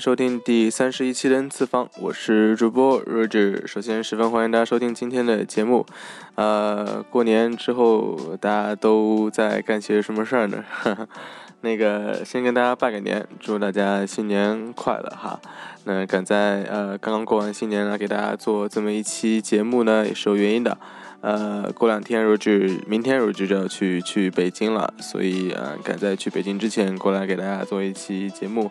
收听第三十一期的 N 次方，我是主播 Roger。首先，十分欢迎大家收听今天的节目。呃，过年之后大家都在干些什么事儿呢？那个，先跟大家拜个年，祝大家新年快乐哈。那赶在呃刚刚过完新年呢，给大家做这么一期节目呢，也是有原因的。呃，过两天 Roger，明天 Roger 就要去去北京了，所以呃赶在去北京之前过来给大家做一期节目。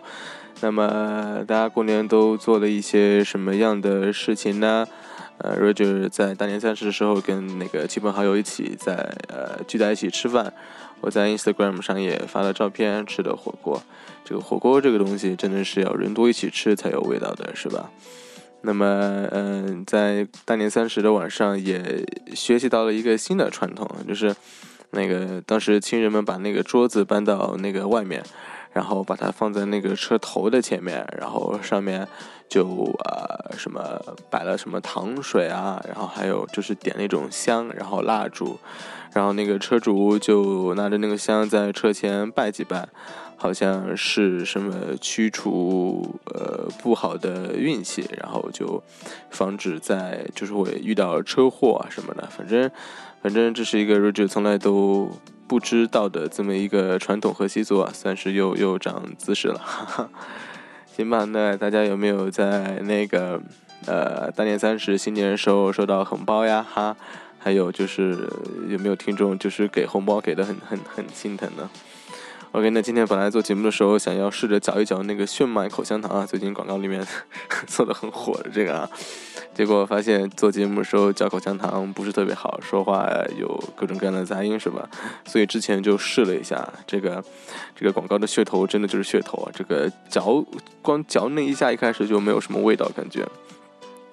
那么大家过年都做了一些什么样的事情呢？呃，Roger 在大年三十的时候跟那个亲朋好友一起在呃聚在一起吃饭。我在 Instagram 上也发了照片，吃的火锅。这个火锅这个东西真的是要人多一起吃才有味道的，是吧？那么嗯，在大年三十的晚上也学习到了一个新的传统，就是那个当时亲人们把那个桌子搬到那个外面。然后把它放在那个车头的前面，然后上面就呃什么摆了什么糖水啊，然后还有就是点那种香，然后蜡烛，然后那个车主就拿着那个香在车前拜几拜，好像是什么驱除呃不好的运气，然后就防止在就是会遇到车祸啊什么的，反正反正这是一个 Roger 从来都。不知道的这么一个传统和习俗啊，算是又又长姿势了。哈哈行吧，那大家有没有在那个呃大年三十新年时候收到红包呀？哈，还有就是有没有听众就是给红包给的很很很心疼呢？OK，那今天本来做节目的时候想要试着嚼一嚼那个炫迈口香糖啊，最近广告里面 做的很火的这个啊，结果发现做节目的时候嚼口香糖不是特别好，说话有各种各样的杂音是吧？所以之前就试了一下这个这个广告的噱头，真的就是噱头啊！这个嚼光嚼那一下，一开始就没有什么味道感觉。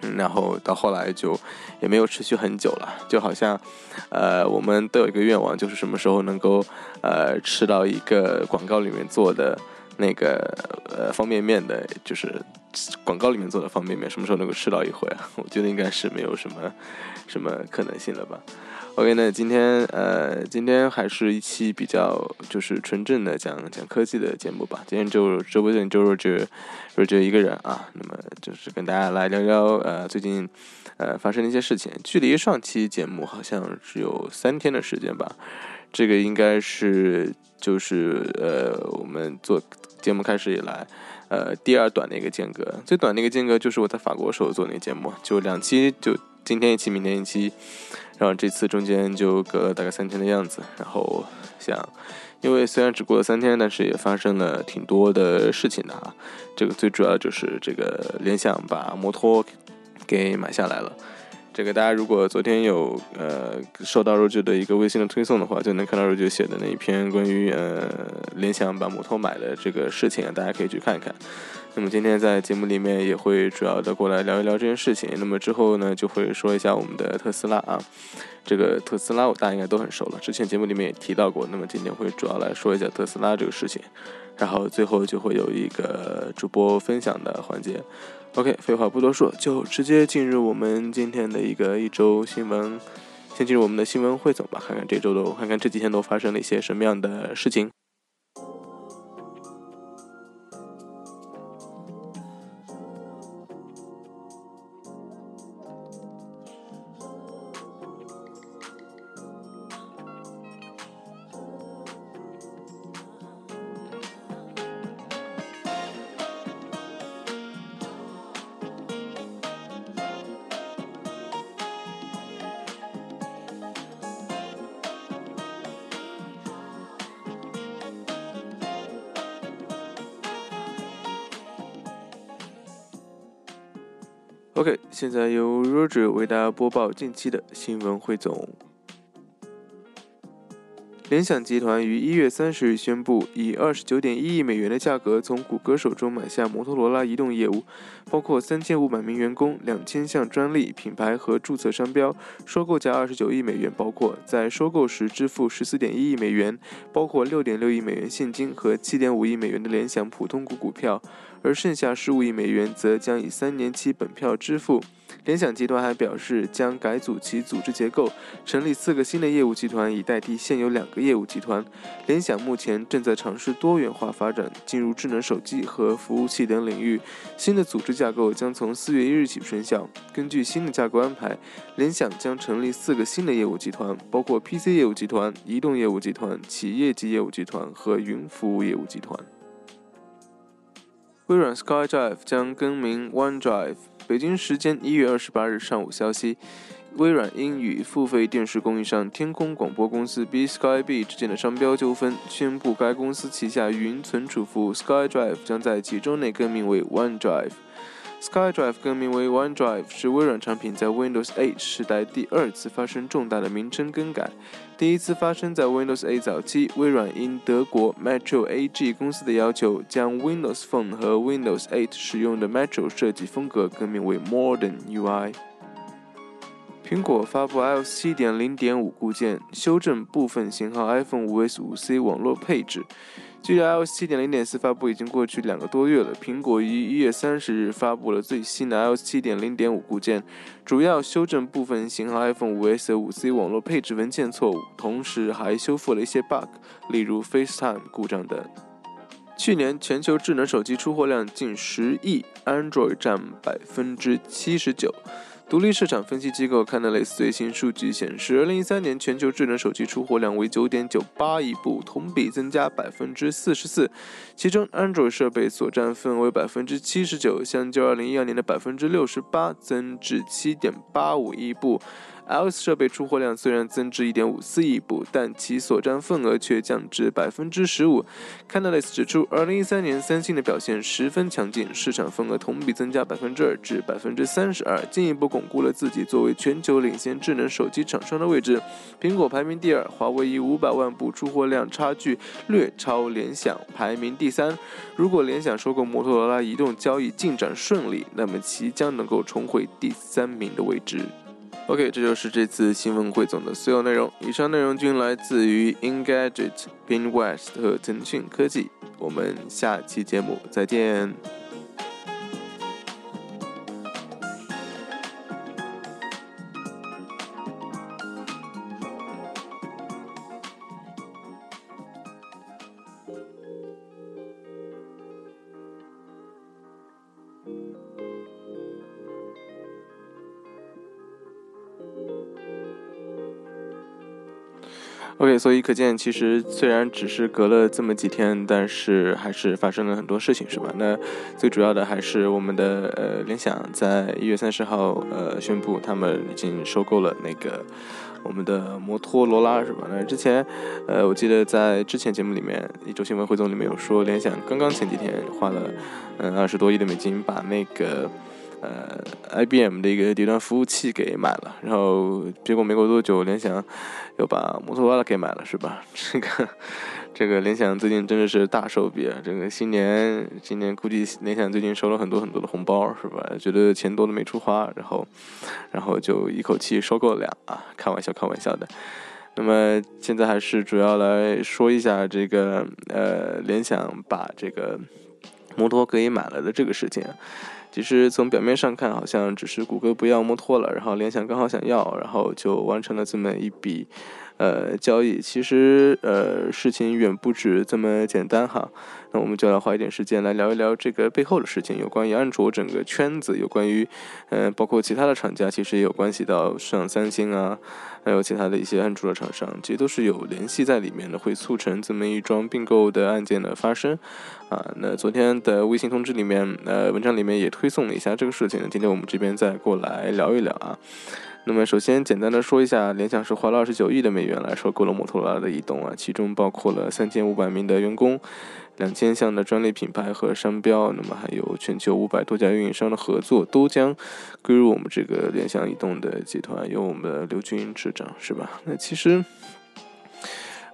嗯，然后到后来就也没有持续很久了，就好像，呃，我们都有一个愿望，就是什么时候能够呃吃到一个广告里面做的那个呃方便面的，就是广告里面做的方便面，什么时候能够吃到一回？我觉得应该是没有什么什么可能性了吧。OK，那今天呃，今天还是一期比较就是纯正的讲讲科技的节目吧。今天就直播间就 Roger Roger 一个人啊，那么就是跟大家来聊聊呃最近呃发生的一些事情。距离上期节目好像只有三天的时间吧，这个应该是就是呃我们做节目开始以来呃第二短的一个间隔，最短的一个间隔就是我在法国时候做那个节目，就两期，就今天一期，明天一期。然后这次中间就隔了大概三天的样子，然后想，因为虽然只过了三天，但是也发生了挺多的事情的啊。这个最主要就是这个联想把摩托给买下来了。这个大家如果昨天有呃收到 Roger 的一个微信的推送的话，就能看到 Roger 写的那一篇关于呃联想把摩托买的这个事情啊，大家可以去看一看。那么今天在节目里面也会主要的过来聊一聊这件事情。那么之后呢，就会说一下我们的特斯拉啊，这个特斯拉我大家应该都很熟了，之前节目里面也提到过。那么今天会主要来说一下特斯拉这个事情，然后最后就会有一个主播分享的环节。OK，废话不多说，就直接进入我们今天的一个一周新闻。先进入我们的新闻汇总吧，看看这周都看看这几天都发生了一些什么样的事情。现在由 Roger 为大家播报近期的新闻汇总。联想集团于一月三十日宣布，以二十九点一亿美元的价格从谷歌手中买下摩托罗拉移动业务，包括三千五百名员工、两千项专利、品牌和注册商标。收购价二十九亿美元，包括在收购时支付十四点一亿美元，包括六点六亿美元现金和七点五亿美元的联想普通股股票，而剩下十五亿美元则将以三年期本票支付。联想集团还表示，将改组其组织结构，成立四个新的业务集团，以代替现有两个业务集团。联想目前正在尝试多元化发展，进入智能手机和服务器等领域。新的组织架构将从四月一日起生效。根据新的架构安排，联想将成立四个新的业务集团，包括 PC 业务集团、移动业务集团、企业级业务集团和云服务业务集团。微软 SkyDrive 将更名 OneDrive。北京时间一月二十八日上午消息，微软因与付费电视供应商天空广播公司 B Skyb 之间的商标纠纷，宣布该公司旗下云存储服务 SkyDrive 将在几周内更名为 OneDrive。SkyDrive 更名为 OneDrive 是微软产品在 Windows 8时代第二次发生重大的名称更改。第一次发生在 Windows 8早期，微软因德国 Metro AG 公司的要求，将 Windows Phone 和 Windows 8使用的 Metro 设计风格更名为 Modern UI。苹果发布 iOS 7.0.5固件，修正部分型号 iPhone 5s、5c 网络配置。距离 iOS 7.0.4发布已经过去两个多月了。苹果于一月三十日发布了最新的 iOS 7.0.5固件，主要修正部分型号 iPhone 5s 和 5c 网络配置文件错误，同时还修复了一些 bug，例如 FaceTime 故障等。去年全球智能手机出货量近十亿，Android 占百分之七十九。独立市场分析机构 Canalys 最新数据显示，二零一三年全球智能手机出货量为九点九八亿部，同比增加百分之四十四，其中安卓设备所占份为百分之七十九，相较二零一二年的百分之六十八，增至七点八五亿部。iOS 设备出货量虽然增至1.54亿部，但其所占份额却降至百分之十五。Canalys 指出，2013年三星的表现十分强劲，市场份额同比增加百分之二至百分之三十二，进一步巩固了自己作为全球领先智能手机厂商的位置。苹果排名第二，华为以五百万部出货量差距略超联想，排名第三。如果联想收购摩托罗拉移动交易进展顺利，那么其将能够重回第三名的位置。OK，这就是这次新闻汇总的所有内容。以上内容均来自于 Engadget、Binwest 和腾讯科技。我们下期节目再见。所以可见，其实虽然只是隔了这么几天，但是还是发生了很多事情，是吧？那最主要的还是我们的呃联想在一月三十号呃宣布，他们已经收购了那个我们的摩托罗拉，是吧？那之前呃我记得在之前节目里面一周新闻汇总里面有说，联想刚刚前几天花了嗯二十多亿的美金把那个。呃，IBM 的一个低端服务器给买了，然后结果没过多久，联想又把摩托罗拉给买了，是吧？这个这个联想最近真的是大手笔啊！这个新年今年估计联想最近收了很多很多的红包，是吧？觉得钱多的没处花，然后然后就一口气收购俩啊！开玩笑，开玩笑的。那么现在还是主要来说一下这个呃，联想把这个摩托给买了的这个事情。其实从表面上看，好像只是谷歌不要摩托了，然后联想刚好想要，然后就完成了这么一笔。呃，交易其实呃事情远不止这么简单哈，那我们就来花一点时间来聊一聊这个背后的事情，有关于安卓整个圈子，有关于嗯包括其他的厂家，其实也有关系到像三星啊，还有其他的一些安卓的厂商，其实都是有联系在里面的，会促成这么一桩并购的案件的发生啊。那昨天的微信通知里面，呃文章里面也推送了一下这个事情，今天我们这边再过来聊一聊啊。那么首先简单的说一下，联想是花了二十九亿的美元来收购了摩托罗拉的移动啊，其中包括了三千五百名的员工，两千项的专利品牌和商标，那么还有全球五百多家运营商的合作，都将归入我们这个联想移动的集团，由我们的刘军执掌，是吧？那其实，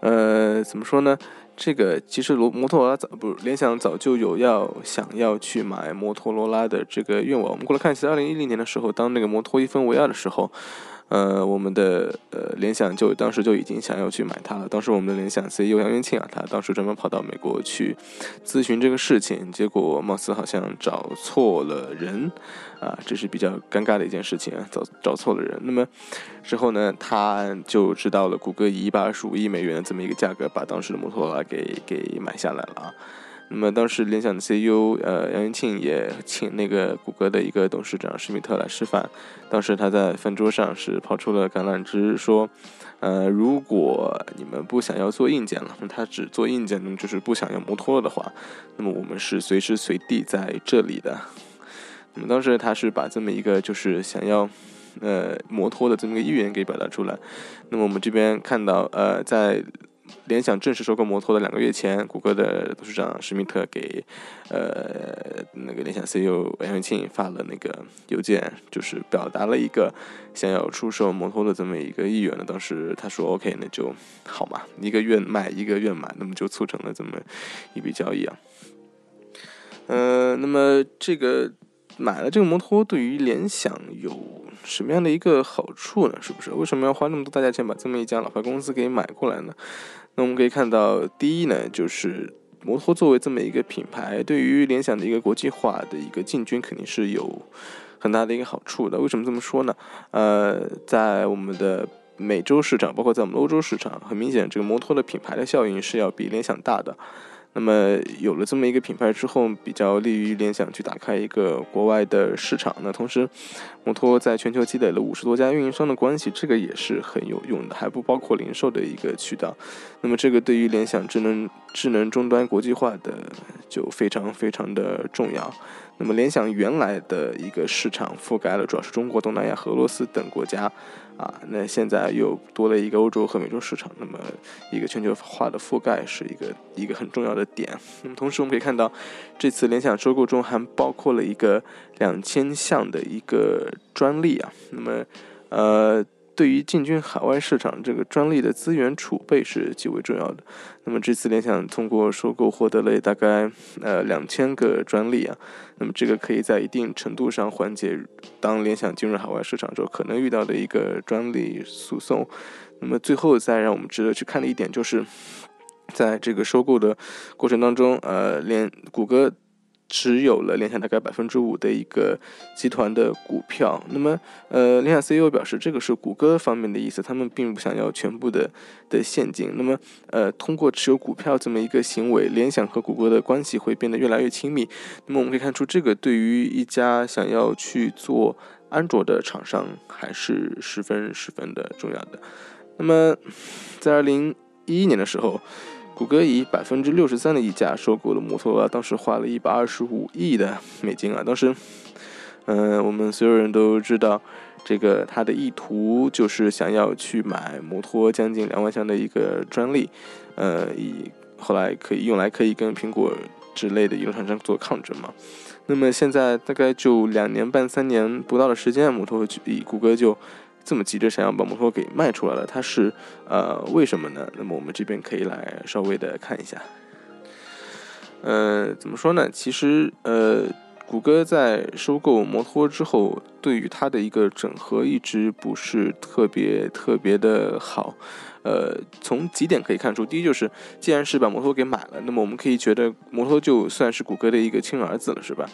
呃，怎么说呢？这个其实罗摩托罗拉早不是联想早就有要想要去买摩托罗拉的这个愿望。我们过来看一下，二零一零年的时候，当那个摩托一分为二的时候。呃，我们的呃联想就当时就已经想要去买它了。当时我们的联想 CEO 杨元庆啊，他当时专门跑到美国去咨询这个事情，结果貌似好像找错了人啊，这是比较尴尬的一件事情啊，找找错了人。那么之后呢，他就知道了谷歌以一百二十五亿美元的这么一个价格把当时的摩托罗拉给给买下来了啊。那么当时联想的 CEO 呃杨元庆也请那个谷歌的一个董事长施密特来吃饭，当时他在饭桌上是抛出了橄榄枝，说，呃如果你们不想要做硬件了，他只做硬件，那么就是不想要摩托的话，那么我们是随时随地在这里的。那么当时他是把这么一个就是想要呃摩托的这么一个意愿给表达出来。那么我们这边看到呃在。联想正式收购摩托的两个月前，谷歌的董事长施密特给呃那个联想 CEO 杨元庆发了那个邮件，就是表达了一个想要出售摩托的这么一个意愿呢。当时他说 OK，那就好嘛，一个愿卖，一个愿买，那么就促成了这么一笔交易啊。呃，那么这个。买了这个摩托对于联想有什么样的一个好处呢？是不是？为什么要花那么多大价钱把这么一家老牌公司给买过来呢？那我们可以看到，第一呢，就是摩托作为这么一个品牌，对于联想的一个国际化的一个进军肯定是有很大的一个好处的。为什么这么说呢？呃，在我们的美洲市场，包括在我们欧洲市场，很明显，这个摩托的品牌的效应是要比联想大的。那么有了这么一个品牌之后，比较利于联想去打开一个国外的市场。那同时，摩托在全球积累了五十多家运营商的关系，这个也是很有用的，还不包括零售的一个渠道。那么这个对于联想智能智能终端国际化的就非常非常的重要。那么联想原来的一个市场覆盖了主要是中国、东南亚和俄罗斯等国家。啊，那现在又多了一个欧洲和美洲市场，那么一个全球化的覆盖是一个一个很重要的点。那么同时我们可以看到，这次联想收购中还包括了一个两千项的一个专利啊，那么呃。对于进军海外市场，这个专利的资源储备是极为重要的。那么这次联想通过收购获得了大概呃两千个专利啊，那么这个可以在一定程度上缓解当联想进入海外市场之后可能遇到的一个专利诉讼。那么最后再让我们值得去看的一点就是，在这个收购的过程当中，呃，联谷歌。持有了联想大概百分之五的一个集团的股票，那么呃，联想 CEO 表示这个是谷歌方面的意思，他们并不想要全部的的现金。那么呃，通过持有股票这么一个行为，联想和谷歌的关系会变得越来越亲密。那么我们可以看出，这个对于一家想要去做安卓的厂商还是十分十分的重要的。那么在二零一一年的时候。谷歌以百分之六十三的溢价收购了摩托罗拉，当时花了一百二十五亿的美金啊！当时，嗯，我们所有人都知道，这个他的意图就是想要去买摩托将近两万项的一个专利，呃，以后来可以用来可以跟苹果之类的移动厂商做抗争嘛。那么现在大概就两年半、三年不到的时间，摩托以谷歌就。这么急着想要把摩托给卖出来了，它是呃为什么呢？那么我们这边可以来稍微的看一下。呃，怎么说呢？其实呃，谷歌在收购摩托之后，对于它的一个整合一直不是特别特别的好。呃，从几点可以看出，第一就是，既然是把摩托给买了，那么我们可以觉得摩托就算是谷歌的一个亲儿子了，是吧？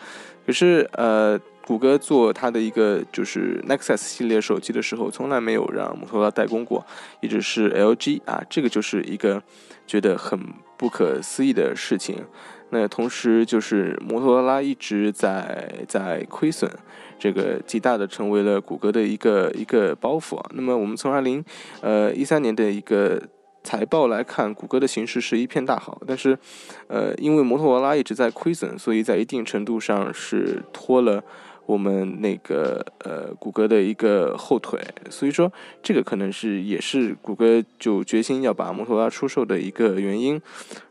可是呃。谷歌做它的一个就是 Nexus 系列手机的时候，从来没有让摩托罗拉代工过，一直是 LG 啊，这个就是一个觉得很不可思议的事情。那同时就是摩托罗拉一直在在亏损，这个极大的成为了谷歌的一个一个包袱啊。那么我们从二零呃一三年的一个财报来看，谷歌的形势是一片大好，但是呃因为摩托罗拉一直在亏损，所以在一定程度上是拖了。我们那个呃谷歌的一个后腿，所以说这个可能是也是谷歌就决心要把摩托罗拉出售的一个原因。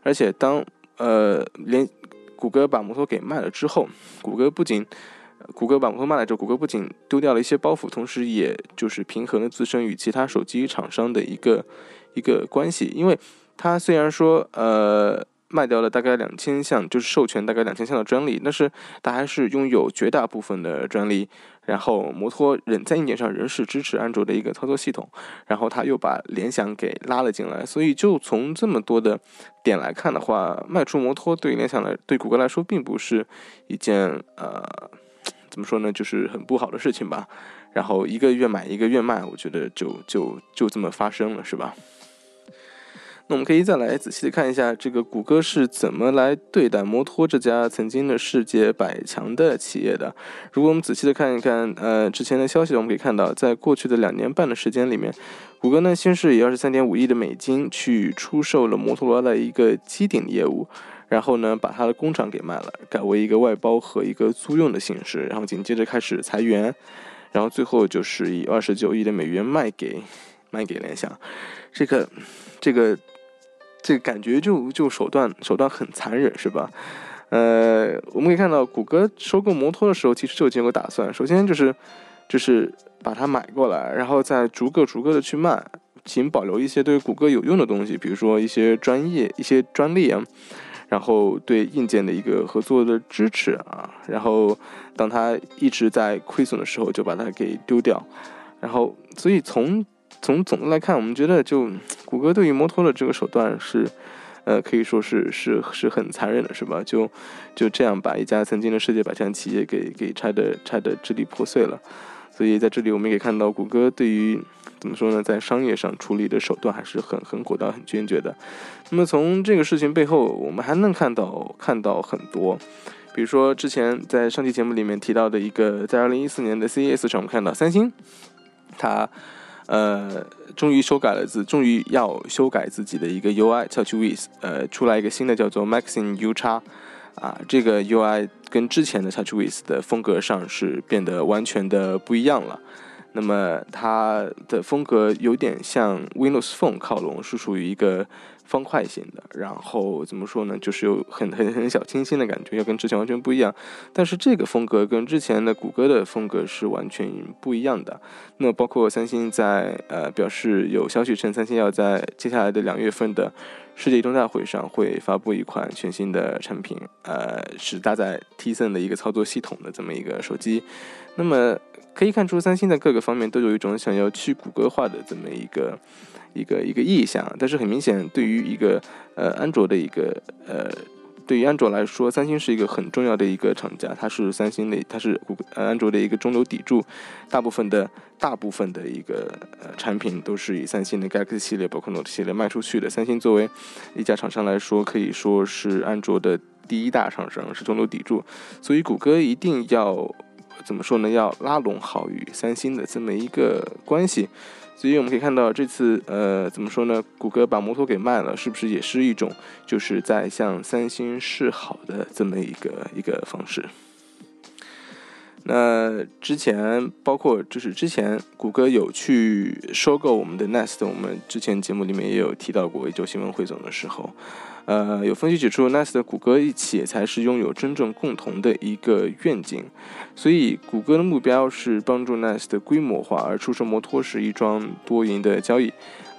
而且当呃连谷歌把摩托给卖了之后，谷歌不仅谷歌把摩托卖了之后，谷歌不仅丢掉了一些包袱，同时也就是平衡了自身与其他手机厂商的一个一个关系，因为它虽然说呃。卖掉了大概两千项，就是授权大概两千项的专利，但是它还是拥有绝大部分的专利。然后摩托仍在硬件上仍是支持安卓的一个操作系统，然后他又把联想给拉了进来，所以就从这么多的点来看的话，卖出摩托对联想来，对谷歌来说并不是一件呃怎么说呢，就是很不好的事情吧。然后一个月买一个月卖，我觉得就就就这么发生了，是吧？那我们可以再来仔细的看一下，这个谷歌是怎么来对待摩托这家曾经的世界百强的企业的。如果我们仔细的看一看，呃，之前的消息，我们可以看到，在过去的两年半的时间里面，谷歌呢先是以二十三点五亿的美金去出售了摩托罗拉的一个机顶业务，然后呢把他的工厂给卖了，改为一个外包和一个租用的形式，然后紧接着开始裁员，然后最后就是以二十九亿的美元卖给卖给联想，这个这个。这个感觉就就手段手段很残忍，是吧？呃，我们可以看到，谷歌收购摩托的时候，其实就已经有打算。首先就是就是把它买过来，然后再逐个逐个的去卖，仅保留一些对谷歌有用的东西，比如说一些专业、一些专利啊，然后对硬件的一个合作的支持啊，然后当它一直在亏损的时候，就把它给丢掉。然后，所以从从总的来看，我们觉得就谷歌对于摩托的这个手段是，呃，可以说是是是很残忍的，是吧？就就这样把一家曾经的世界百强企业给给拆的拆的支离破碎了。所以在这里我们也可以看到，谷歌对于怎么说呢，在商业上处理的手段还是很很果断、很坚决的。那么从这个事情背后，我们还能看到看到很多，比如说之前在上期节目里面提到的一个，在二零一四年的 CES 上，我们看到三星，它。呃，终于修改了自，终于要修改自己的一个 UI TouchWiz，呃，出来一个新的叫做 Maxine U 叉，啊，这个 UI 跟之前的 TouchWiz 的风格上是变得完全的不一样了。那么它的风格有点向 Windows Phone 靠拢，是属于一个。方块型的，然后怎么说呢？就是有很很很小清新的感觉，要跟之前完全不一样。但是这个风格跟之前的谷歌的风格是完全不一样的。那包括三星在呃表示有消息称，三星要在接下来的两月份的世界移动大会上会发布一款全新的产品，呃，是搭载 T 森的一个操作系统的这么一个手机。那么可以看出，三星在各个方面都有一种想要去谷歌化的这么一个。一个一个意向，但是很明显，对于一个呃安卓的一个呃，对于安卓来说，三星是一个很重要的一个厂家，它是三星的，它是谷呃安卓的一个中流砥柱，大部分的大部分的一个呃产品都是以三星的 Galaxy 系列，包括 Note 系列卖出去的。三星作为一家厂商来说，可以说是安卓的第一大厂商，是中流砥柱，所以谷歌一定要怎么说呢？要拉拢好与三星的这么一个关系。所以我们可以看到，这次呃，怎么说呢？谷歌把摩托给卖了，是不是也是一种就是在向三星示好的这么一个一个方式？那之前包括就是之前谷歌有去收购我们的 Nest，我们之前节目里面也有提到过，一周新闻汇总的时候。呃，有分析指出，Nest 谷歌一起才是拥有真正共同的一个愿景，所以谷歌的目标是帮助 Nest 规模化，而出售摩托是一桩多赢的交易。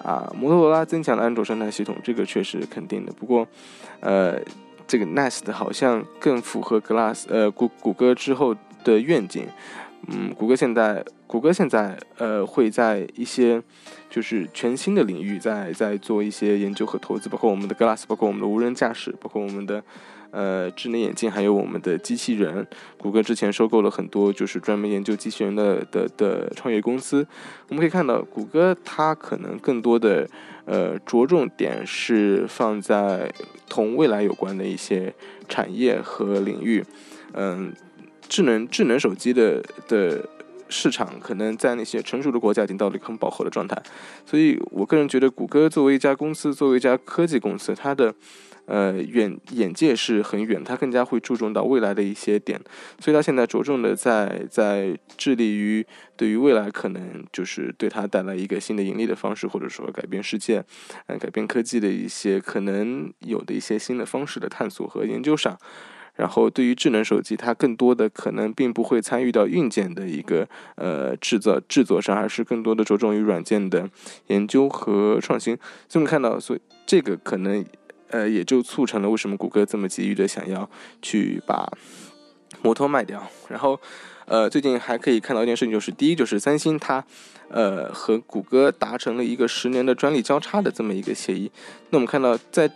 啊，摩托罗拉增强了安卓生态系统，这个确实肯定的。不过，呃，这个 Nest 好像更符合 Glass，呃，谷谷歌之后的愿景。嗯，谷歌现在，谷歌现在，呃，会在一些就是全新的领域在在做一些研究和投资，包括我们的 Glass，包括我们的无人驾驶，包括我们的呃智能眼镜，还有我们的机器人。谷歌之前收购了很多就是专门研究机器人的的的创业公司。我们可以看到，谷歌它可能更多的呃着重点是放在同未来有关的一些产业和领域，嗯。智能智能手机的的市场可能在那些成熟的国家已经到了一个很饱和的状态，所以我个人觉得，谷歌作为一家公司，作为一家科技公司，它的呃，远眼界是很远，它更加会注重到未来的一些点，所以他现在着重的在在致力于对于未来可能就是对他带来一个新的盈利的方式，或者说改变世界，呃，改变科技的一些可能有的一些新的方式的探索和研究上。然后对于智能手机，它更多的可能并不会参与到硬件的一个呃制造制作上，而是更多的着重于软件的研究和创新。所以我们看到，所以这个可能呃也就促成了为什么谷歌这么急于的想要去把摩托卖掉。然后呃最近还可以看到一件事情，就是第一就是三星它呃和谷歌达成了一个十年的专利交叉的这么一个协议。那我们看到在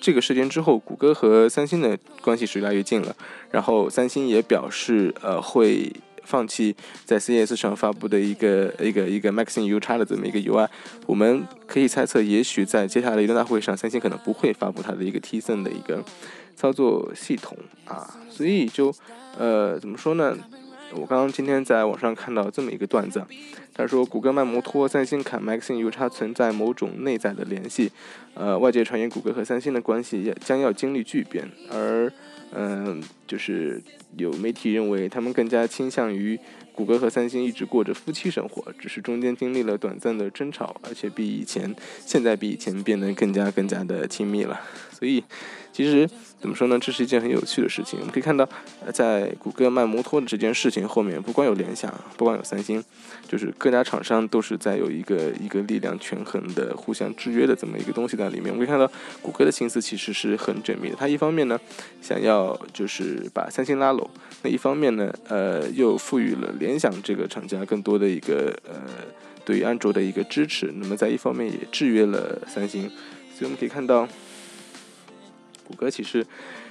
这个事件之后，谷歌和三星的关系是越来越近了。然后三星也表示，呃，会放弃在 CES 上发布的一个一个一个 Maxine U 叉的这么一个 UI。我们可以猜测，也许在接下来的移动大会上，三星可能不会发布它的一个 Tizen 的一个操作系统啊。所以就，呃，怎么说呢？我刚刚今天在网上看到这么一个段子，他说谷歌卖摩托，三星砍 Maxine U 叉存在某种内在的联系，呃，外界传言谷歌和三星的关系也将要经历巨变，而，嗯，就是有媒体认为他们更加倾向于谷歌和三星一直过着夫妻生活，只是中间经历了短暂的争吵，而且比以前现在比以前变得更加更加的亲密了，所以。其实怎么说呢？这是一件很有趣的事情。我们可以看到，在谷歌卖摩托的这件事情后面，不光有联想，不光有三星，就是各家厂商都是在有一个一个力量权衡的、互相制约的这么一个东西在里面。我们可以看到，谷歌的心思其实是很缜密的。它一方面呢，想要就是把三星拉拢；那一方面呢，呃，又赋予了联想这个厂家更多的一个呃对于安卓的一个支持。那么在一方面也制约了三星。所以我们可以看到。谷歌其实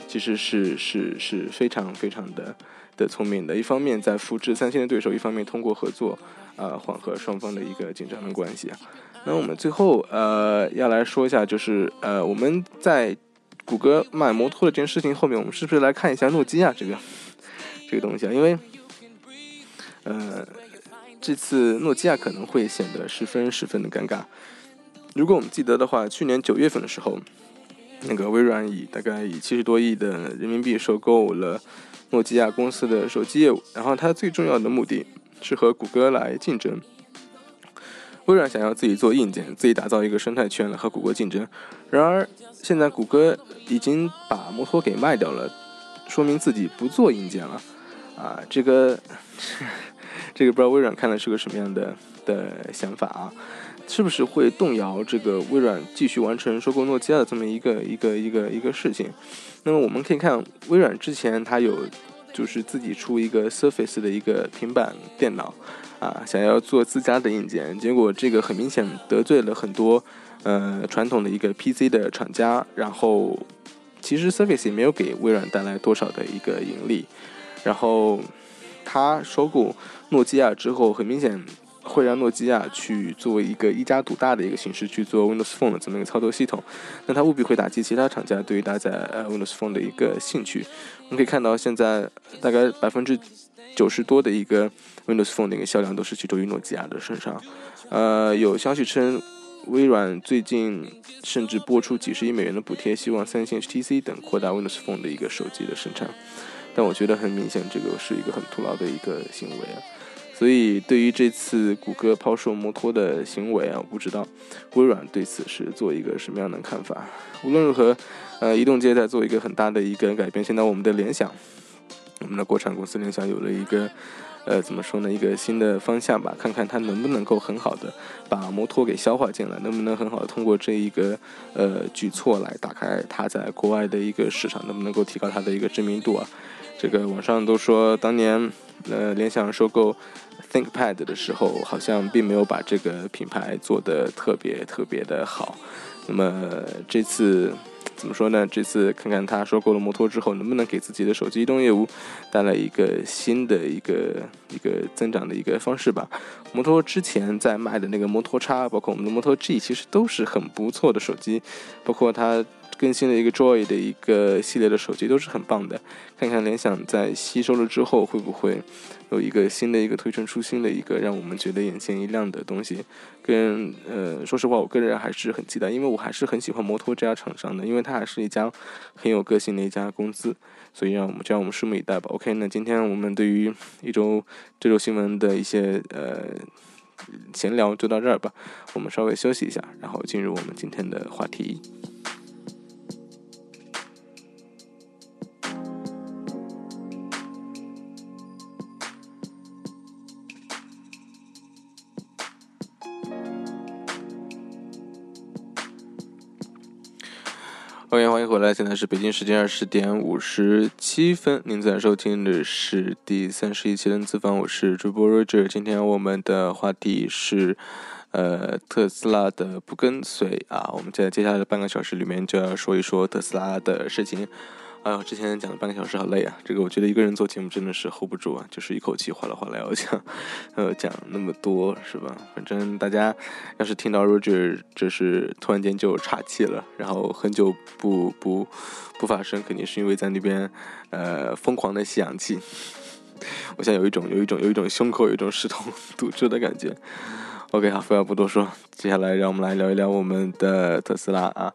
其实是是是非常非常的的聪明的，一方面在复制三星的对手，一方面通过合作啊缓和双方的一个紧张的关系啊。那我们最后呃要来说一下，就是呃我们在谷歌卖摩托的这件事情后面，我们是不是来看一下诺基亚这个这个东西啊？因为呃这次诺基亚可能会显得十分十分的尴尬。如果我们记得的话，去年九月份的时候。那个微软以大概以七十多亿的人民币收购了诺基亚公司的手机业务，然后它最重要的目的是和谷歌来竞争。微软想要自己做硬件，自己打造一个生态圈来和谷歌竞争。然而现在谷歌已经把摩托给卖掉了，说明自己不做硬件了。啊，这个 这个不知道微软看的是个什么样的的想法啊？是不是会动摇这个微软继续完成收购诺基亚的这么一个一个一个一个事情？那么我们可以看，微软之前它有就是自己出一个 Surface 的一个平板电脑，啊，想要做自家的硬件，结果这个很明显得罪了很多呃传统的一个 PC 的厂家，然后其实 Surface 也没有给微软带来多少的一个盈利，然后它收购诺基亚之后，很明显。会让诺基亚去作为一个一家独大的一个形式去做 Windows Phone 的这么一个操作系统，那它务必会打击其他厂家对于搭载呃 Windows Phone 的一个兴趣。我们可以看到，现在大概百分之九十多的一个 Windows Phone 的一个销量都是集中于诺基亚的身上。呃，有消息称，微软最近甚至拨出几十亿美元的补贴，希望三星、HTC 等扩大 Windows Phone 的一个手机的生产。但我觉得很明显，这个是一个很徒劳的一个行为啊。所以，对于这次谷歌抛售摩托的行为啊，我不知道微软对此是做一个什么样的看法。无论如何，呃，移动界在做一个很大的一个改变。现在我们的联想，我们的国产公司联想有了一个，呃，怎么说呢，一个新的方向吧？看看它能不能够很好的把摩托给消化进来，能不能很好的通过这一个呃举措来打开它在国外的一个市场，能不能够提高它的一个知名度啊？这个网上都说当年，呃，联想收购。ThinkPad 的时候，好像并没有把这个品牌做得特别特别的好。那么这次怎么说呢？这次看看他收购了摩托之后，能不能给自己的手机移动业务带来一个新的一个一个增长的一个方式吧？摩托之前在卖的那个摩托叉，包括我们的摩托 G，其实都是很不错的手机，包括它。更新了一个 Joy 的一个系列的手机都是很棒的，看看联想在吸收了之后会不会有一个新的一个推陈出新的一个让我们觉得眼前一亮的东西。跟呃，说实话，我个人还是很期待，因为我还是很喜欢摩托这家厂商的，因为它还是一家很有个性的一家公司，所以让我们就让我们拭目以待吧。OK，那今天我们对于一周这周新闻的一些呃闲聊就到这儿吧，我们稍微休息一下，然后进入我们今天的话题。欢迎欢迎回来，现在是北京时间二十点五十七分，您在收听的是第三十一期的资方，我是主播 Roger。今天我们的话题是，呃，特斯拉的不跟随啊，我们在接下来的半个小时里面就要说一说特斯拉的事情。哎呦，之前讲了半个小时，好累啊！这个我觉得一个人做节目真的是 hold 不住啊，就是一口气哗啦哗啦要讲，呃，讲那么多是吧？反正大家要是听到 Roger 就是突然间就岔气了，然后很久不不不发声，肯定是因为在那边呃疯狂的吸氧气。我现在有一种有一种有一种胸口有一种石头堵住的感觉。OK，好，废话不多说，接下来让我们来聊一聊我们的特斯拉啊。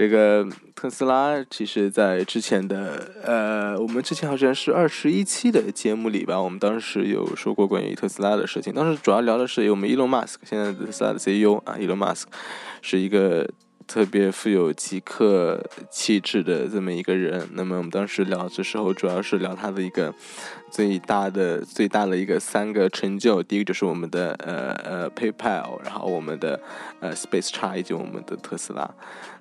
这个特斯拉其实，在之前的呃，我们之前好像是二十一期的节目里吧，我们当时有说过关于特斯拉的事情。当时主要聊的是我们 Elon Musk，现在的特斯拉的 CEO 啊，Elon Musk 是一个特别富有极客气质的这么一个人。那么我们当时聊的时候，主要是聊他的一个最大的、最大的一个三个成就。第一个就是我们的呃呃 PayPal，然后我们的呃 Space X 以及我们的特斯拉。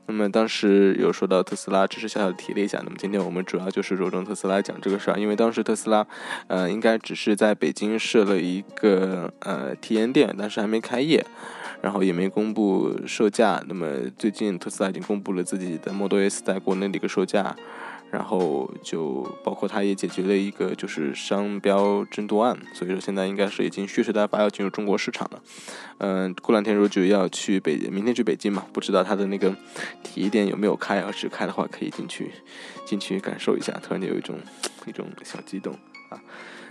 那么当时有说到特斯拉，只是小小的提了一下。那么今天我们主要就是着重特斯拉讲这个事儿，因为当时特斯拉，呃，应该只是在北京设了一个呃体验店，但是还没开业，然后也没公布售价。那么最近特斯拉已经公布了自己的 Model S 在国内的一个售价。然后就包括他也解决了一个就是商标争夺案，所以说现在应该是已经蓄势待发要进入中国市场了。嗯，过两天如果就要去北，明天去北京嘛，不知道他的那个体验店有没有开，要是开的话可以进去进去感受一下，突然间有一种一种小激动啊。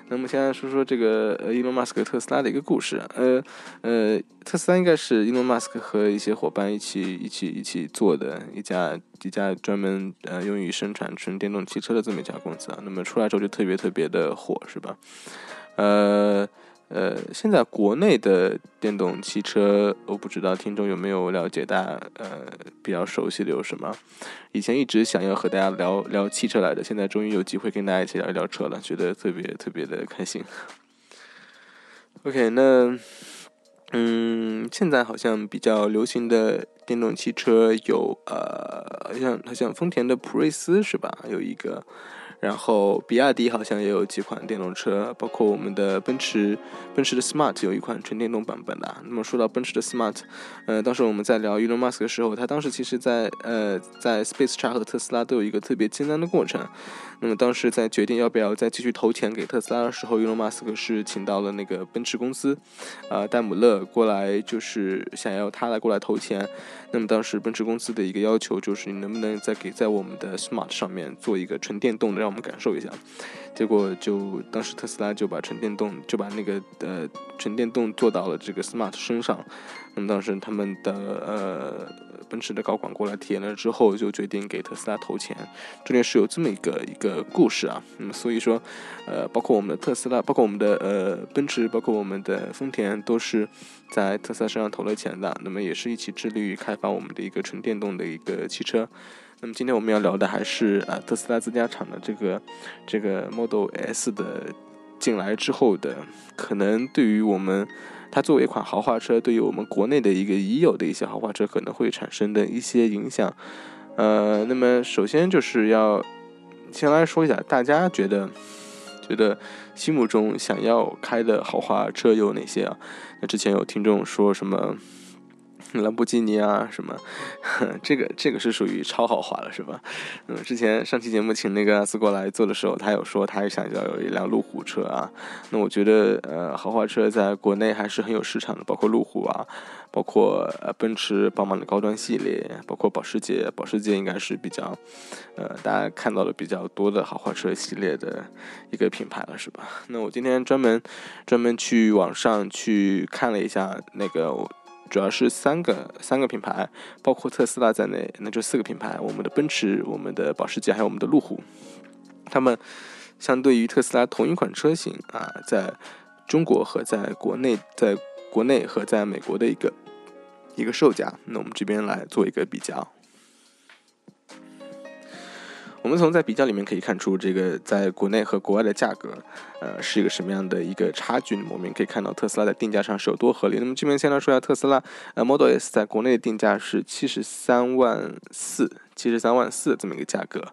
那么现在说说这个呃，伊隆马斯克特斯拉的一个故事。呃呃，特斯拉应该是伊隆马斯克和一些伙伴一起一起一起做的一家一家专门呃用于生产纯电动汽车的这么一家公司啊。那么出来之后就特别特别的火，是吧？呃。呃，现在国内的电动汽车，我不知道听众有没有了解，大家呃比较熟悉的有什么？以前一直想要和大家聊聊汽车来的，现在终于有机会跟大家一起聊一聊车了，觉得特别特别的开心。OK，那嗯，现在好像比较流行的电动汽车有呃，像好像丰田的普锐斯是吧？有一个。然后，比亚迪好像也有几款电动车，包括我们的奔驰，奔驰的 Smart 有一款纯电动版本的。那么说到奔驰的 Smart，呃，当时我们在聊 Elon Musk 的时候，他当时其实在呃在 Space X 和特斯拉都有一个特别艰难的过程。那么当时在决定要不要再继续投钱给特斯拉的时候，Elon Musk 是请到了那个奔驰公司，啊，戴姆勒过来，就是想要他来过来投钱。那么当时奔驰公司的一个要求就是，你能不能再给在我们的 Smart 上面做一个纯电动的，让我们感受一下。结果就当时特斯拉就把纯电动就把那个呃纯电动做到了这个 Smart 身上。那么当时他们的呃奔驰的高管过来体验了之后，就决定给特斯拉投钱。中间是有这么一个一个故事啊。那么所以说，呃，包括我们的特斯拉，包括我们的呃奔驰，包括我们的丰田，都是在特斯拉身上投了钱的。那么也是一起致力于开发我们的一个纯电动的一个汽车。那么今天我们要聊的还是呃特斯拉自家厂的这个这个 Model S 的进来之后的可能对于我们它作为一款豪华车，对于我们国内的一个已有的一些豪华车可能会产生的一些影响。呃，那么首先就是要先来说一下，大家觉得觉得心目中想要开的豪华车有哪些啊？那之前有听众说什么？兰博基尼啊，什么，这个这个是属于超豪华了，是吧？嗯，之前上期节目请那个阿斯过来做的时候，他有说他也想要有一辆路虎车啊。那我觉得，呃，豪华车在国内还是很有市场的，包括路虎啊，包括呃奔驰、宝马的高端系列，包括保时捷，保时捷应该是比较，呃，大家看到的比较多的豪华车系列的一个品牌了，是吧？那我今天专门专门去网上去看了一下那个。主要是三个三个品牌，包括特斯拉在内，那就四个品牌，我们的奔驰、我们的保时捷还有我们的路虎，他们相对于特斯拉同一款车型啊，在中国和在国内，在国内和在美国的一个一个售价，那我们这边来做一个比较。我们从在比较里面可以看出，这个在国内和国外的价格，呃，是一个什么样的一个差距？我们也可以看到特斯拉在定价上是有多合理。那么这边先来说一下特斯拉，呃，Model S 在国内的定价是七十三万四，七十三万四这么一个价格。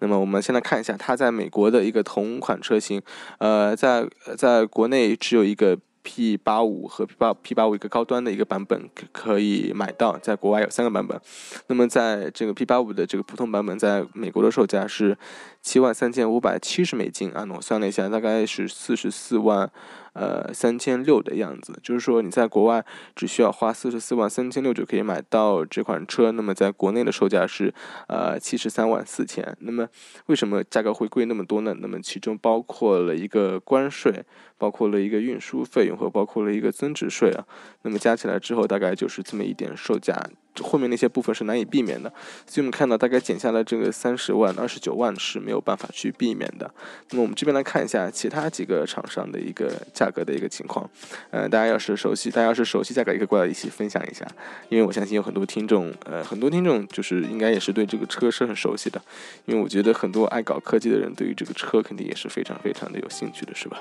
那么我们先来看一下它在美国的一个同款车型，呃，在在国内只有一个。P 八五和 P 八 P 八五一个高端的一个版本可可以买到，在国外有三个版本。那么在这个 P 八五的这个普通版本，在美国的售价是七万三千五百七十美金啊，那我算了一下，大概是四十四万。呃，三千六的样子，就是说你在国外只需要花四十四万三千六就可以买到这款车，那么在国内的售价是呃七十三万四千。那么为什么价格会贵那么多呢？那么其中包括了一个关税，包括了一个运输费用和包括了一个增值税啊。那么加起来之后，大概就是这么一点售价。后面那些部分是难以避免的，所以我们看到大概减下来这个三十万、二十九万是没有办法去避免的。那么我们这边来看一下其他几个厂商的一个价格的一个情况。呃，大家要是熟悉，大家要是熟悉价格，也可以过来一起分享一下。因为我相信有很多听众，呃，很多听众就是应该也是对这个车是很熟悉的。因为我觉得很多爱搞科技的人对于这个车肯定也是非常非常的有兴趣的，是吧？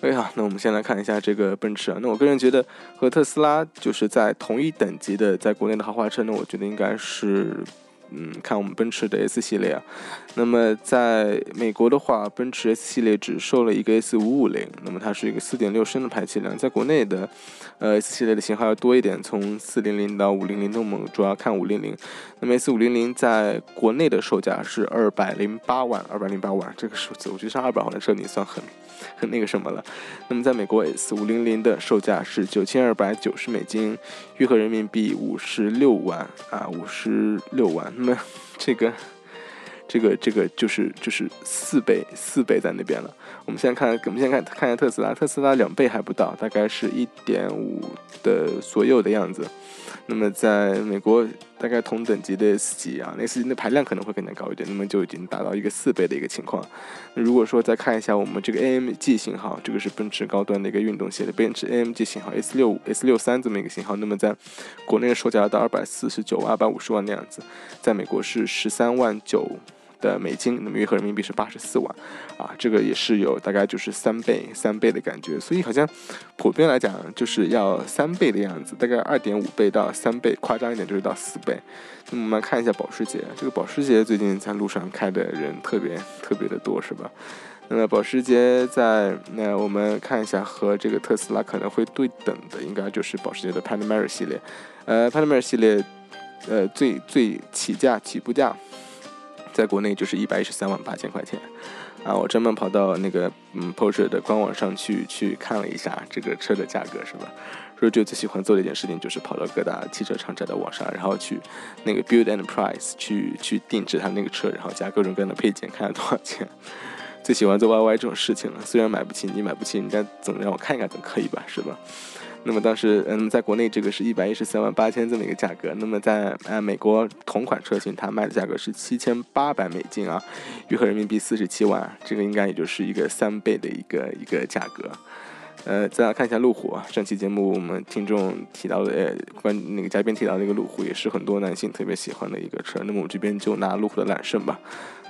哎呀，那我们先来看一下这个奔驰啊。那我个人觉得和特斯拉就是在同一等级的，在国内的豪华车，呢我觉得应该是。嗯，看我们奔驰的 S 系列啊，那么在美国的话，奔驰 S 系列只售了一个 S 五五零，那么它是一个四点六升的排气量，在国内的呃 S 系列的型号要多一点，从四零零到五零零，那我们主要看五零零。那么 S 五零零在国内的售价是二百零八万，二百零八万这个数字，我觉得上二百万的车你算很很那个什么了。那么在美国 S 五零零的售价是九千二百九十美金，约合人民币五十六万啊，五十六万。那么 这个，这个，这个就是就是四倍，四倍在那边了。我们先看，我们先看看一下特斯拉，特斯拉两倍还不到，大概是一点五的左右的样子。那么在美国，大概同等级的 S 级啊，那 S 级的排量可能会更加高一点，那么就已经达到一个四倍的一个情况。那如果说再看一下我们这个 AMG 型号，这个是奔驰高端的一个运动系列，奔驰 AMG 型号 S 六五 S 六三这么一个型号，那么在国内的售价到二百四十九万、二百五十万那样子，在美国是十三万九。的美金，那么约合人民币是八十四万，啊，这个也是有大概就是三倍三倍的感觉，所以好像普遍来讲就是要三倍的样子，大概二点五倍到三倍，夸张一点就是到四倍。那么我们看一下保时捷，这个保时捷最近在路上开的人特别特别的多，是吧？那么保时捷在那我们看一下和这个特斯拉可能会对等的，应该就是保时捷的 Panamera 系列，呃，Panamera 系列，呃，最最起价起步价。在国内就是一百一十三万八千块钱，啊，我专门跑到那个嗯 Porsche 的官网上去去看了一下这个车的价格，是吧？所以就最喜欢做的一件事情就是跑到各大汽车厂家的网上，然后去那个 Build and Price 去去定制它那个车，然后加各种各样的配件，看看多少钱。最喜欢做 YY 这种事情了，虽然买不起，你买不起，人家总让我看一看总可以吧，是吧？那么当时，嗯，在国内这个是一百一十三万八千这么一个价格，那么在呃美国同款车型它卖的价格是七千八百美金啊，约合人民币四十七万，这个应该也就是一个三倍的一个一个价格。呃，再来看一下路虎啊，上期节目我们听众提到的，呃，关那个嘉宾提到的那个路虎，也是很多男性特别喜欢的一个车。那么我们这边就拿路虎的揽胜吧，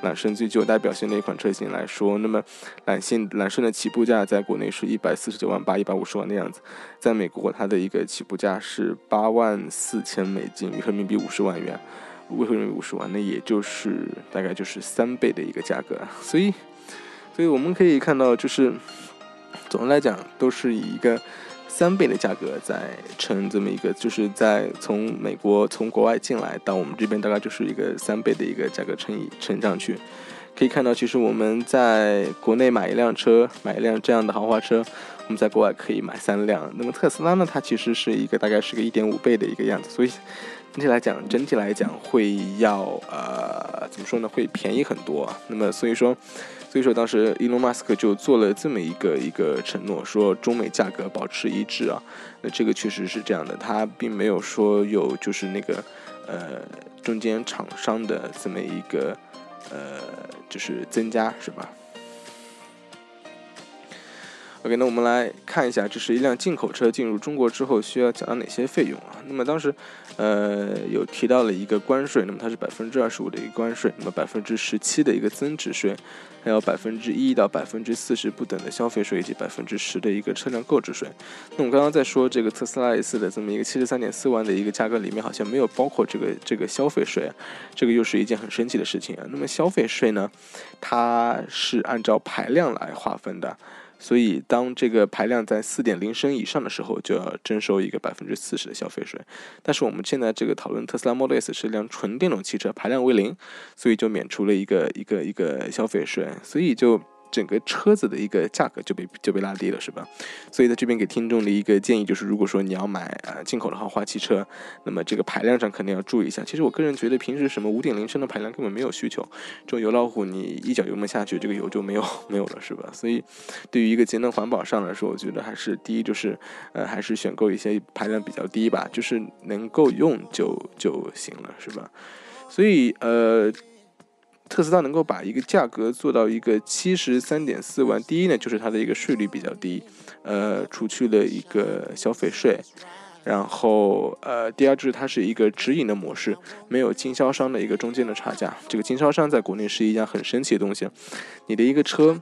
揽胜最具有代表性的一款车型来说，那么揽胜揽胜的起步价在国内是一百四十九万八，一百五十万的样子，在美国它的一个起步价是八万四千美金，约合人民币五十万元，约合人民币五十万，那也就是大概就是三倍的一个价格。所以，所以我们可以看到就是。总的来讲，都是以一个三倍的价格在乘这么一个，就是在从美国从国外进来到我们这边，大概就是一个三倍的一个价格乘以乘上去。可以看到，其实我们在国内买一辆车，买一辆这样的豪华车，我们在国外可以买三辆。那么特斯拉呢，它其实是一个大概是个一点五倍的一个样子，所以整体来讲，整体来讲会要呃怎么说呢？会便宜很多。那么所以说。所以说当时伊隆马斯克就做了这么一个一个承诺，说中美价格保持一致啊。那这个确实是这样的，他并没有说有就是那个呃中间厂商的这么一个呃就是增加，是吧？OK，那我们来看一下，这是一辆进口车进入中国之后需要缴纳哪些费用啊？那么当时，呃，有提到了一个关税，那么它是百分之二十五的一个关税，那么百分之十七的一个增值税，还有百分之一到百分之四十不等的消费税，以及百分之十的一个车辆购置税。那我们刚刚在说这个特斯拉 S 的这么一个七十三点四万的一个价格里面，好像没有包括这个这个消费税，这个又是一件很神奇的事情啊。那么消费税呢，它是按照排量来划分的。所以，当这个排量在四点零升以上的时候，就要征收一个百分之四十的消费税。但是我们现在这个讨论特斯拉 Model S 是一辆纯电动汽车，排量为零，所以就免除了一个一个一个消费税。所以就。整个车子的一个价格就被就被拉低了，是吧？所以在这边给听众的一个建议就是，如果说你要买呃进口的豪华汽车，那么这个排量上肯定要注意一下。其实我个人觉得，平时什么五点零升的排量根本没有需求，这种油老虎你一脚油门下去，这个油就没有 没有了，是吧？所以对于一个节能环保上来说，我觉得还是第一就是呃还是选购一些排量比较低吧，就是能够用就就行了，是吧？所以呃。特斯拉能够把一个价格做到一个七十三点四万，第一呢就是它的一个税率比较低，呃，除去了一个消费税，然后呃，第二就是它是一个直营的模式，没有经销商的一个中间的差价。这个经销商在国内是一样很神奇的东西，你的一个车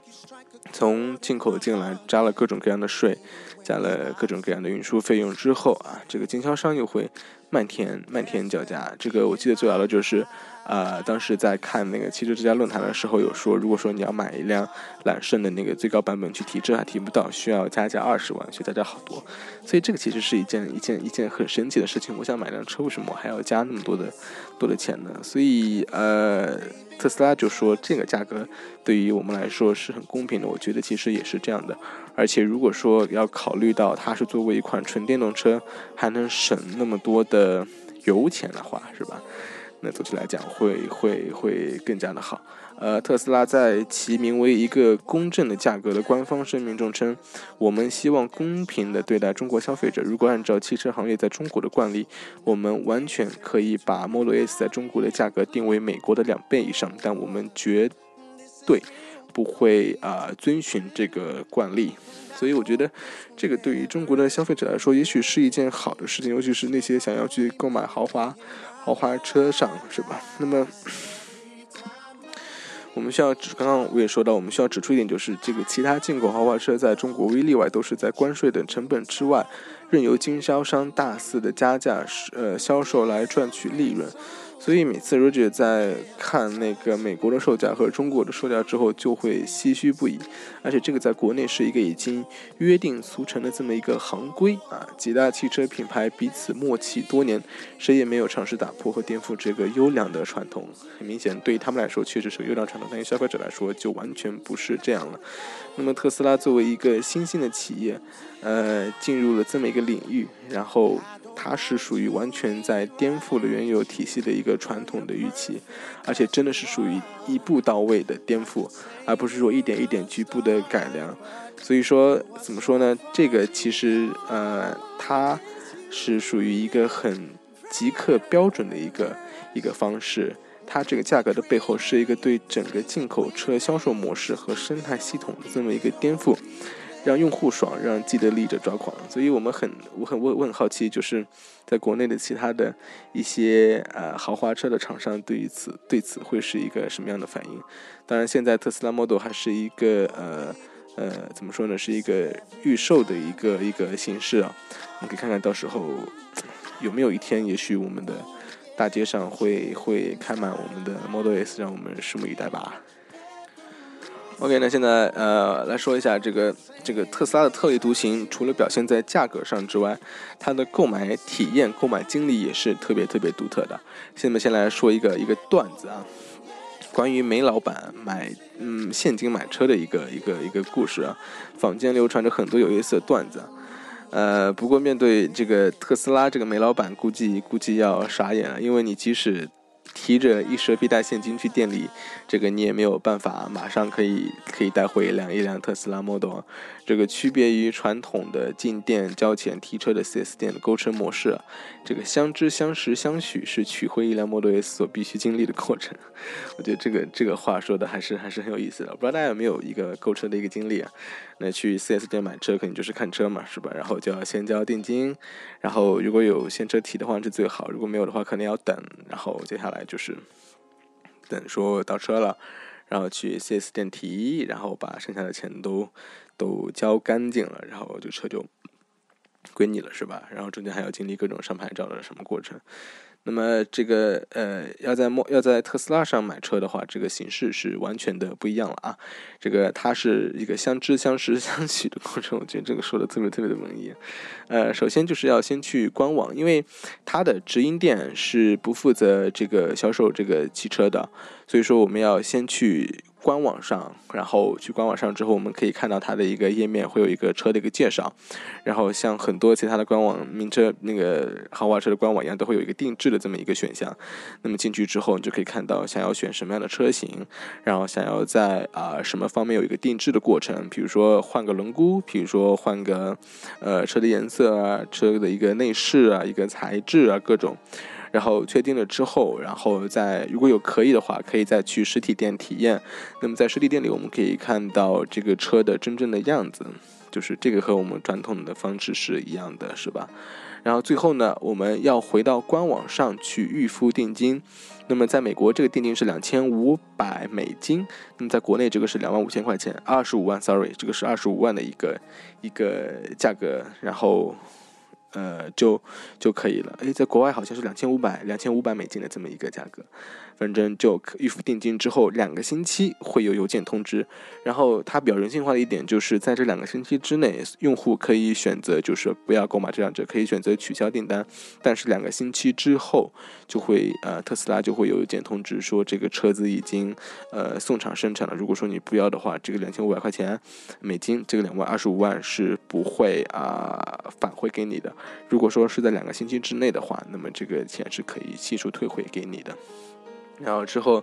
从进口进来，加了各种各样的税，加了各种各样的运输费用之后啊，这个经销商又会漫天漫天叫价。这个我记得最好的就是。呃，当时在看那个汽车之家论坛的时候，有说，如果说你要买一辆揽胜的那个最高版本去提车还提不到，需要加价二十万，需要加价好多。所以这个其实是一件一件一件很神奇的事情。我想买辆车，为什么我还要加那么多的多的钱呢？所以呃，特斯拉就说这个价格对于我们来说是很公平的。我觉得其实也是这样的。而且如果说要考虑到它是作为一款纯电动车，还能省那么多的油钱的话，是吧？那总体来讲会会会更加的好。呃，特斯拉在其名为一个公正的价格的官方声明中称，我们希望公平的对待中国消费者。如果按照汽车行业在中国的惯例，我们完全可以把 Model S 在中国的价格定为美国的两倍以上，但我们绝对不会啊遵循这个惯例。所以我觉得，这个对于中国的消费者来说，也许是一件好的事情，尤其是那些想要去购买豪华。豪华车上是吧？那么 我们需要指，刚刚我也说到，我们需要指出一点，就是这个其他进口豪华车在中国无一例外都是在关税等成本之外，任由经销商大肆的加价，呃销售来赚取利润。所以每次 Roger 在看那个美国的售价和中国的售价之后，就会唏嘘不已。而且这个在国内是一个已经约定俗成的这么一个行规啊，几大汽车品牌彼此默契多年，谁也没有尝试打破和颠覆这个优良的传统。很明显，对于他们来说确实是优良传统，但对消费者来说就完全不是这样了。那么特斯拉作为一个新兴的企业，呃，进入了这么一个领域，然后。它是属于完全在颠覆了原有体系的一个传统的预期，而且真的是属于一步到位的颠覆，而不是说一点一点局部的改良。所以说，怎么说呢？这个其实呃，它是属于一个很极客标准的一个一个方式。它这个价格的背后是一个对整个进口车销售模式和生态系统的这么一个颠覆。让用户爽，让既得利益者抓狂，所以我们很我很我我很好奇，就是在国内的其他的一些呃豪华车的厂商对于此对此会是一个什么样的反应？当然，现在特斯拉 Model 还是一个呃呃怎么说呢，是一个预售的一个一个形式啊，我们可以看看到时候有没有一天，也许我们的大街上会会开满我们的 Model S，让我们拭目以待吧。OK，那现在呃来说一下这个这个特斯拉的特立独行，除了表现在价格上之外，它的购买体验、购买经历也是特别特别独特的。现在先来说一个一个段子啊，关于梅老板买嗯现金买车的一个一个一个故事啊，坊间流传着很多有意思的段子。呃，不过面对这个特斯拉这个梅老板，估计估计要傻眼了，因为你即使提着一蛇皮袋现金去店里，这个你也没有办法马上可以可以带回一辆一辆特斯拉 Model。这个区别于传统的进店交钱提车的 4S 店的购车模式，这个相知相识相许是取回一辆 Model S 所必须经历的过程。我觉得这个这个话说的还是还是很有意思的。不知道大家有没有一个购车的一个经历啊？那去 4S 店买车肯定就是看车嘛，是吧？然后就要先交定金，然后如果有现车提的话是最好，如果没有的话可能要等，然后接下来就是等说到车了，然后去 4S 店提，然后把剩下的钱都。都交干净了，然后这车就归你了，是吧？然后中间还要经历各种上牌照的什么过程。那么这个呃，要在莫要在特斯拉上买车的话，这个形式是完全的不一样了啊。这个它是一个相知相识 相许的过程，我觉得这个说的特别特别的文艺。呃，首先就是要先去官网，因为它的直营店是不负责这个销售这个汽车的，所以说我们要先去。官网上，然后去官网上之后，我们可以看到它的一个页面，会有一个车的一个介绍。然后像很多其他的官网，名车那个豪华车的官网一样，都会有一个定制的这么一个选项。那么进去之后，你就可以看到想要选什么样的车型，然后想要在啊什么方面有一个定制的过程，比如说换个轮毂，比如说换个呃车的颜色啊，车的一个内饰啊，一个材质啊，各种。然后确定了之后，然后再如果有可以的话，可以再去实体店体验。那么在实体店里，我们可以看到这个车的真正的样子，就是这个和我们传统的方式是一样的，是吧？然后最后呢，我们要回到官网上去预付定金。那么在美国，这个定金是两千五百美金。那么在国内，这个是两万五千块钱，二十五万，sorry，这个是二十五万的一个一个价格。然后。呃，就就可以了。诶，在国外好像是两千五百两千五百美金的这么一个价格。反正就预付定金之后，两个星期会有邮件通知。然后它比较人性化的一点就是，在这两个星期之内，用户可以选择就是不要购买这辆车，可以选择取消订单。但是两个星期之后，就会呃特斯拉就会有邮件通知说这个车子已经呃送厂生产了。如果说你不要的话，这个两千五百块钱美金，这个两万二十五万是不会啊返回给你的。如果说是在两个星期之内的话，那么这个钱是可以悉数退回给你的。然后之后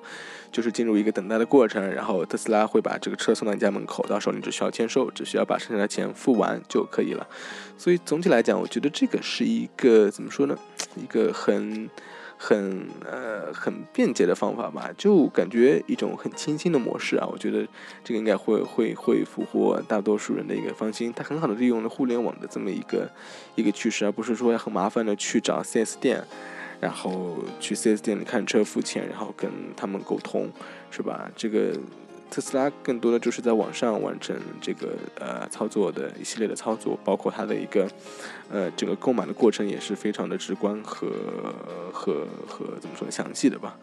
就是进入一个等待的过程，然后特斯拉会把这个车送到你家门口，到时候你只需要签收，只需要把剩下的钱付完就可以了。所以总体来讲，我觉得这个是一个怎么说呢？一个很很呃很便捷的方法吧，就感觉一种很清新的模式啊。我觉得这个应该会会会俘获大多数人的一个芳心。它很好的利用了互联网的这么一个一个趋势，而不是说很麻烦的去找 4S 店。然后去四 S 店里看车付钱，然后跟他们沟通，是吧？这个特斯拉更多的就是在网上完成这个呃操作的一系列的操作，包括它的一个呃整个购买的过程也是非常的直观和和和怎么说详细的吧。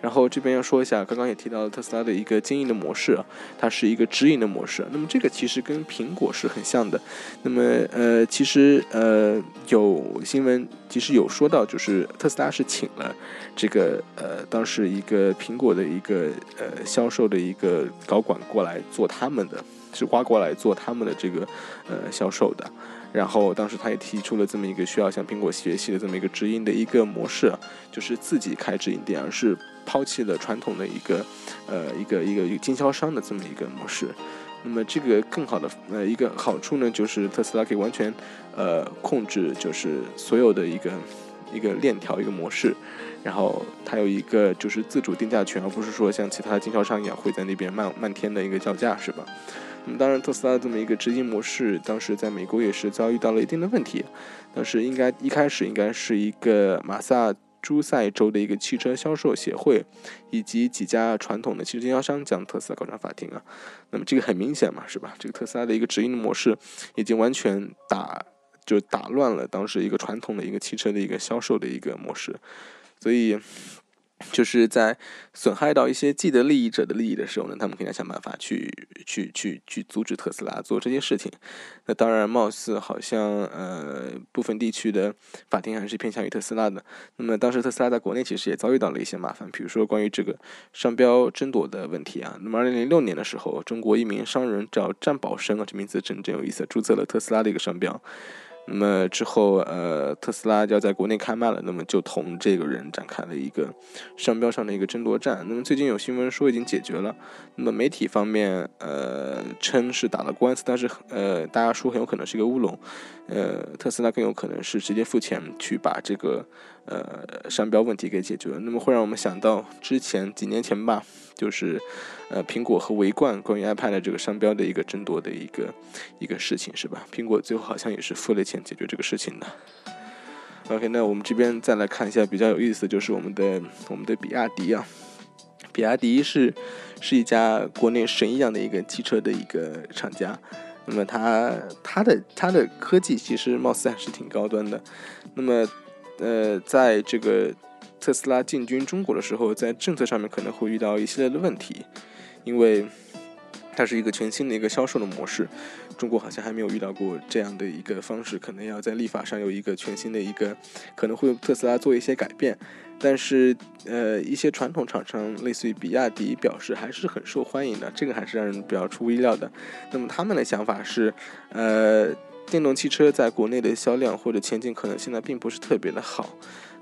然后这边要说一下，刚刚也提到了特斯拉的一个经营的模式啊，它是一个直营的模式。那么这个其实跟苹果是很像的。那么呃，其实呃有新闻其实有说到，就是特斯拉是请了这个呃当时一个苹果的一个呃销售的一个高管过来做他们的，是挖过来做他们的这个呃销售的。然后当时他也提出了这么一个需要向苹果学习的这么一个直营的一个模式，就是自己开直营店，而是。抛弃了传统的一个，呃，一个一个经销商的这么一个模式，那么这个更好的呃一个好处呢，就是特斯拉可以完全呃控制，就是所有的一个一个链条一个模式，然后它有一个就是自主定价权，而不是说像其他经销商一样会在那边漫漫天的一个叫价，是吧？那么当然，特斯拉这么一个直营模式，当时在美国也是遭遇到了一定的问题，当时应该一开始应该是一个马萨。诸塞州的一个汽车销售协会，以及几家传统的汽车经销商将特斯拉告上法庭啊。那么这个很明显嘛，是吧？这个特斯拉的一个直营模式，已经完全打就打乱了当时一个传统的一个汽车的一个销售的一个模式，所以。就是在损害到一些既得利益者的利益的时候呢，他们肯定想办法去去去去阻止特斯拉做这些事情。那当然，貌似好像呃部分地区的法庭还是偏向于特斯拉的。那么当时特斯拉在国内其实也遭遇到了一些麻烦，比如说关于这个商标争夺的问题啊。那么二零零六年的时候，中国一名商人叫占宝生啊，这名字真真有意思，注册了特斯拉的一个商标。那么之后，呃，特斯拉要在国内开卖了，那么就同这个人展开了一个商标上的一个争夺战。那么最近有新闻说已经解决了，那么媒体方面，呃，称是打了官司，但是呃，大家说很有可能是一个乌龙，呃，特斯拉更有可能是直接付钱去把这个呃商标问题给解决了。那么会让我们想到之前几年前吧。就是，呃，苹果和维冠关于 iPad 的这个商标的一个争夺的一个一个事情，是吧？苹果最后好像也是付了钱解决这个事情的。OK，那我们这边再来看一下比较有意思，就是我们的我们的比亚迪啊，比亚迪是是一家国内神一样的一个汽车的一个厂家。那么它它的它的科技其实貌似还是挺高端的。那么呃，在这个。特斯拉进军中国的时候，在政策上面可能会遇到一系列的问题，因为它是一个全新的一个销售的模式，中国好像还没有遇到过这样的一个方式，可能要在立法上有一个全新的一个，可能会特斯拉做一些改变，但是呃，一些传统厂商，类似于比亚迪，表示还是很受欢迎的，这个还是让人比较出乎意料的。那么他们的想法是，呃，电动汽车在国内的销量或者前景可能现在并不是特别的好。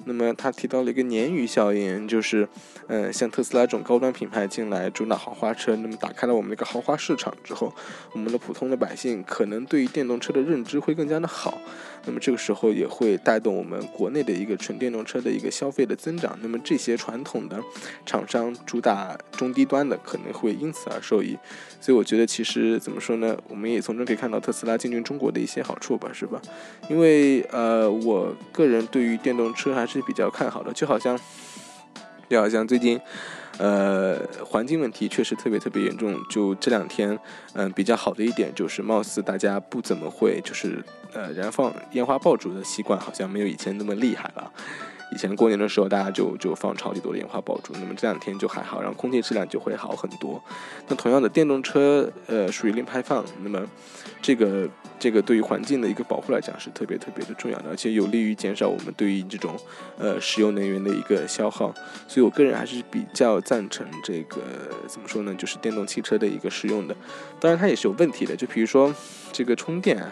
那么他提到了一个鲶鱼效应，就是，嗯，像特斯拉这种高端品牌进来主打豪华车，那么打开了我们一个豪华市场之后，我们的普通的百姓可能对于电动车的认知会更加的好。那么这个时候也会带动我们国内的一个纯电动车的一个消费的增长。那么这些传统的厂商主打中低端的可能会因此而受益。所以我觉得其实怎么说呢？我们也从中可以看到特斯拉进军中国的一些好处吧，是吧？因为呃，我个人对于电动车还是比较看好的。就好像就好像最近呃环境问题确实特别特别严重。就这两天嗯比较好的一点就是，貌似大家不怎么会就是。呃，燃放烟花爆竹的习惯好像没有以前那么厉害了。以前过年的时候，大家就就放超级多的烟花爆竹，那么这两天就还好，然后空气质量就会好很多。那同样的，电动车呃属于零排放，那么这个这个对于环境的一个保护来讲是特别特别的重要的，而且有利于减少我们对于这种呃石油能源的一个消耗。所以我个人还是比较赞成这个怎么说呢，就是电动汽车的一个使用的。当然它也是有问题的，就比如说这个充电。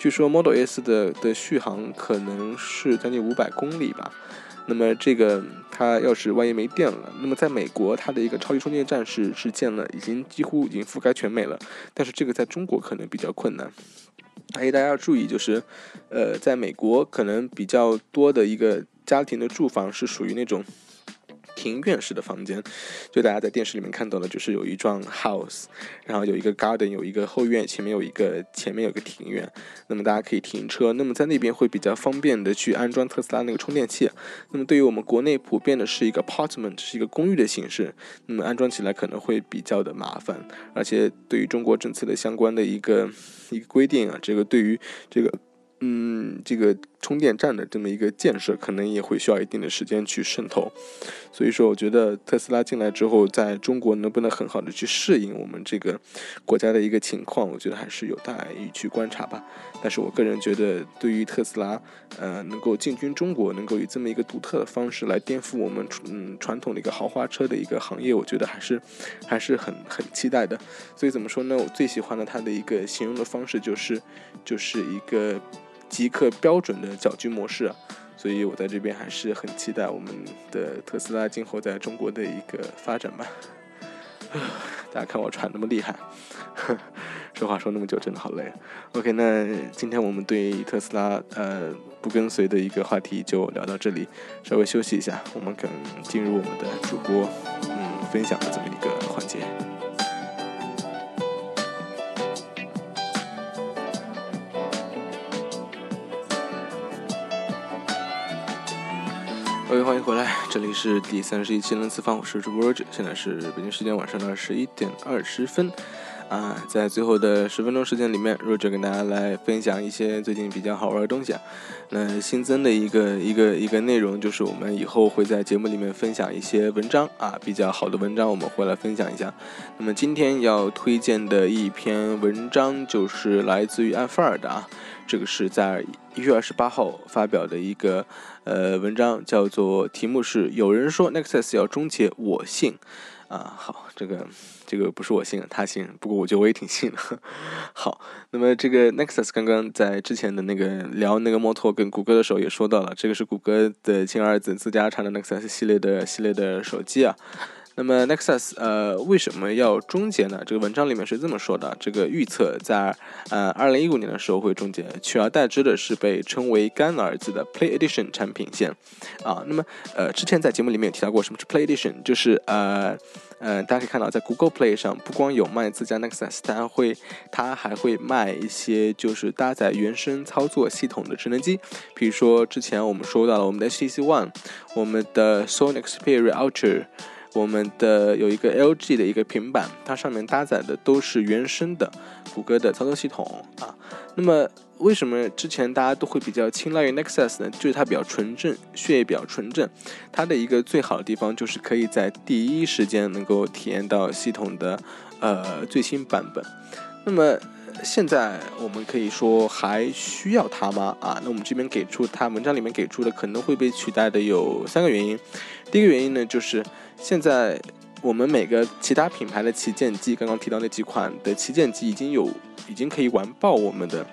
据说 Model S 的的续航可能是将近五百公里吧，那么这个它要是万一没电了，那么在美国它的一个超级充电站是是建了，已经几乎已经覆盖全美了，但是这个在中国可能比较困难。哎，大家要注意，就是，呃，在美国可能比较多的一个家庭的住房是属于那种。庭院式的房间，就大家在电视里面看到的，就是有一幢 house，然后有一个 garden，有一个后院，前面有一个前面有个庭院，那么大家可以停车，那么在那边会比较方便的去安装特斯拉那个充电器。那么对于我们国内普遍的是一个 apartment，是一个公寓的形式，那么安装起来可能会比较的麻烦，而且对于中国政策的相关的一个一个规定啊，这个对于这个。嗯，这个充电站的这么一个建设，可能也会需要一定的时间去渗透。所以说，我觉得特斯拉进来之后，在中国能不能很好的去适应我们这个国家的一个情况，我觉得还是有待于去观察吧。但是我个人觉得，对于特斯拉，呃，能够进军中国，能够以这么一个独特的方式来颠覆我们嗯传统的一个豪华车的一个行业，我觉得还是还是很很期待的。所以怎么说呢？我最喜欢的它的一个形容的方式就是，就是一个。极客标准的搅局模式啊，所以我在这边还是很期待我们的特斯拉今后在中国的一个发展吧。大家看我喘那么厉害，说话说那么久，真的好累。OK，那今天我们对特斯拉呃不跟随的一个话题就聊到这里，稍微休息一下，我们可能进入我们的主播嗯分享的这么一个各位欢迎回来，这里是第三十一期《能次方》，我是主播 Roger，现在是北京时间晚上的十一点二十分，啊，在最后的十分钟时间里面，Roger 跟大家来分享一些最近比较好玩的东西啊。那新增的一个一个一个内容就是我们以后会在节目里面分享一些文章啊，比较好的文章我们会来分享一下。那么今天要推荐的一篇文章就是来自于安菲尔的啊。这个是在一月二十八号发表的一个呃文章，叫做题目是“有人说 Nexus 要终结，我信”。啊，好，这个这个不是我信，他信，不过我觉得我也挺信的。好，那么这个 Nexus 刚刚在之前的那个聊那个摩托跟谷歌的时候也说到了，这个是谷歌的亲儿子自家产的 Nexus 系列的系列的手机啊。那么 Nexus 呃为什么要终结呢？这个文章里面是这么说的：这个预测在呃二零一五年的时候会终结，取而代之的是被称为干儿子的 Play Edition 产品线啊。那么呃之前在节目里面有提到过，什么是 Play Edition？就是呃呃大家可以看到，在 Google Play 上不光有卖自家 Nexus，它会它还会卖一些就是搭载原生操作系统的智能机，比如说之前我们说到了我们的 HTC One，我们的 Sony Xperia Ultra。我们的有一个 LG 的一个平板，它上面搭载的都是原生的谷歌的操作系统啊。那么为什么之前大家都会比较青睐于 Nexus 呢？就是它比较纯正，血液比较纯正。它的一个最好的地方就是可以在第一时间能够体验到系统的呃最新版本。那么现在我们可以说还需要它吗？啊，那我们这边给出它文章里面给出的可能会被取代的有三个原因。第一个原因呢，就是现在我们每个其他品牌的旗舰机，刚刚提到那几款的旗舰机已经有，已经可以完爆我们的。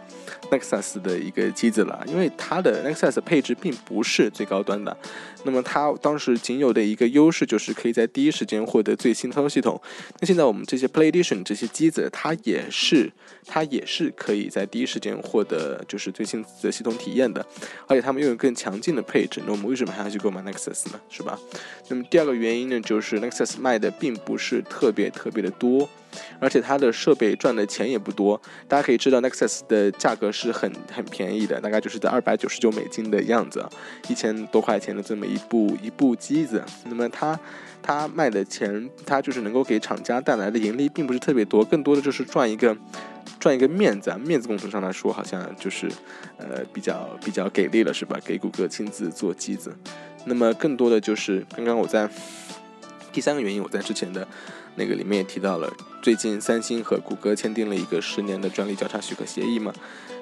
Nexus 的一个机子了，因为它的 Nexus 配置并不是最高端的，那么它当时仅有的一个优势就是可以在第一时间获得最新操作系统。那现在我们这些 Play Edition 这些机子，它也是它也是可以在第一时间获得就是最新的系统体验的，而且它们拥有更强劲的配置。那我们为什么还要去购买 Nexus 呢？是吧？那么第二个原因呢，就是 Nexus 卖的并不是特别特别的多。而且它的设备赚的钱也不多，大家可以知道，Nexus 的价格是很很便宜的，大概就是在二百九十九美金的样子，一千多块钱的这么一部一部机子。那么它它卖的钱，它就是能够给厂家带来的盈利并不是特别多，更多的就是赚一个赚一个面子，啊，面子工程上来说，好像就是呃比较比较给力了，是吧？给谷歌亲自做机子。那么更多的就是刚刚我在第三个原因，我在之前的。那个里面也提到了，最近三星和谷歌签订了一个十年的专利交叉许可协议嘛，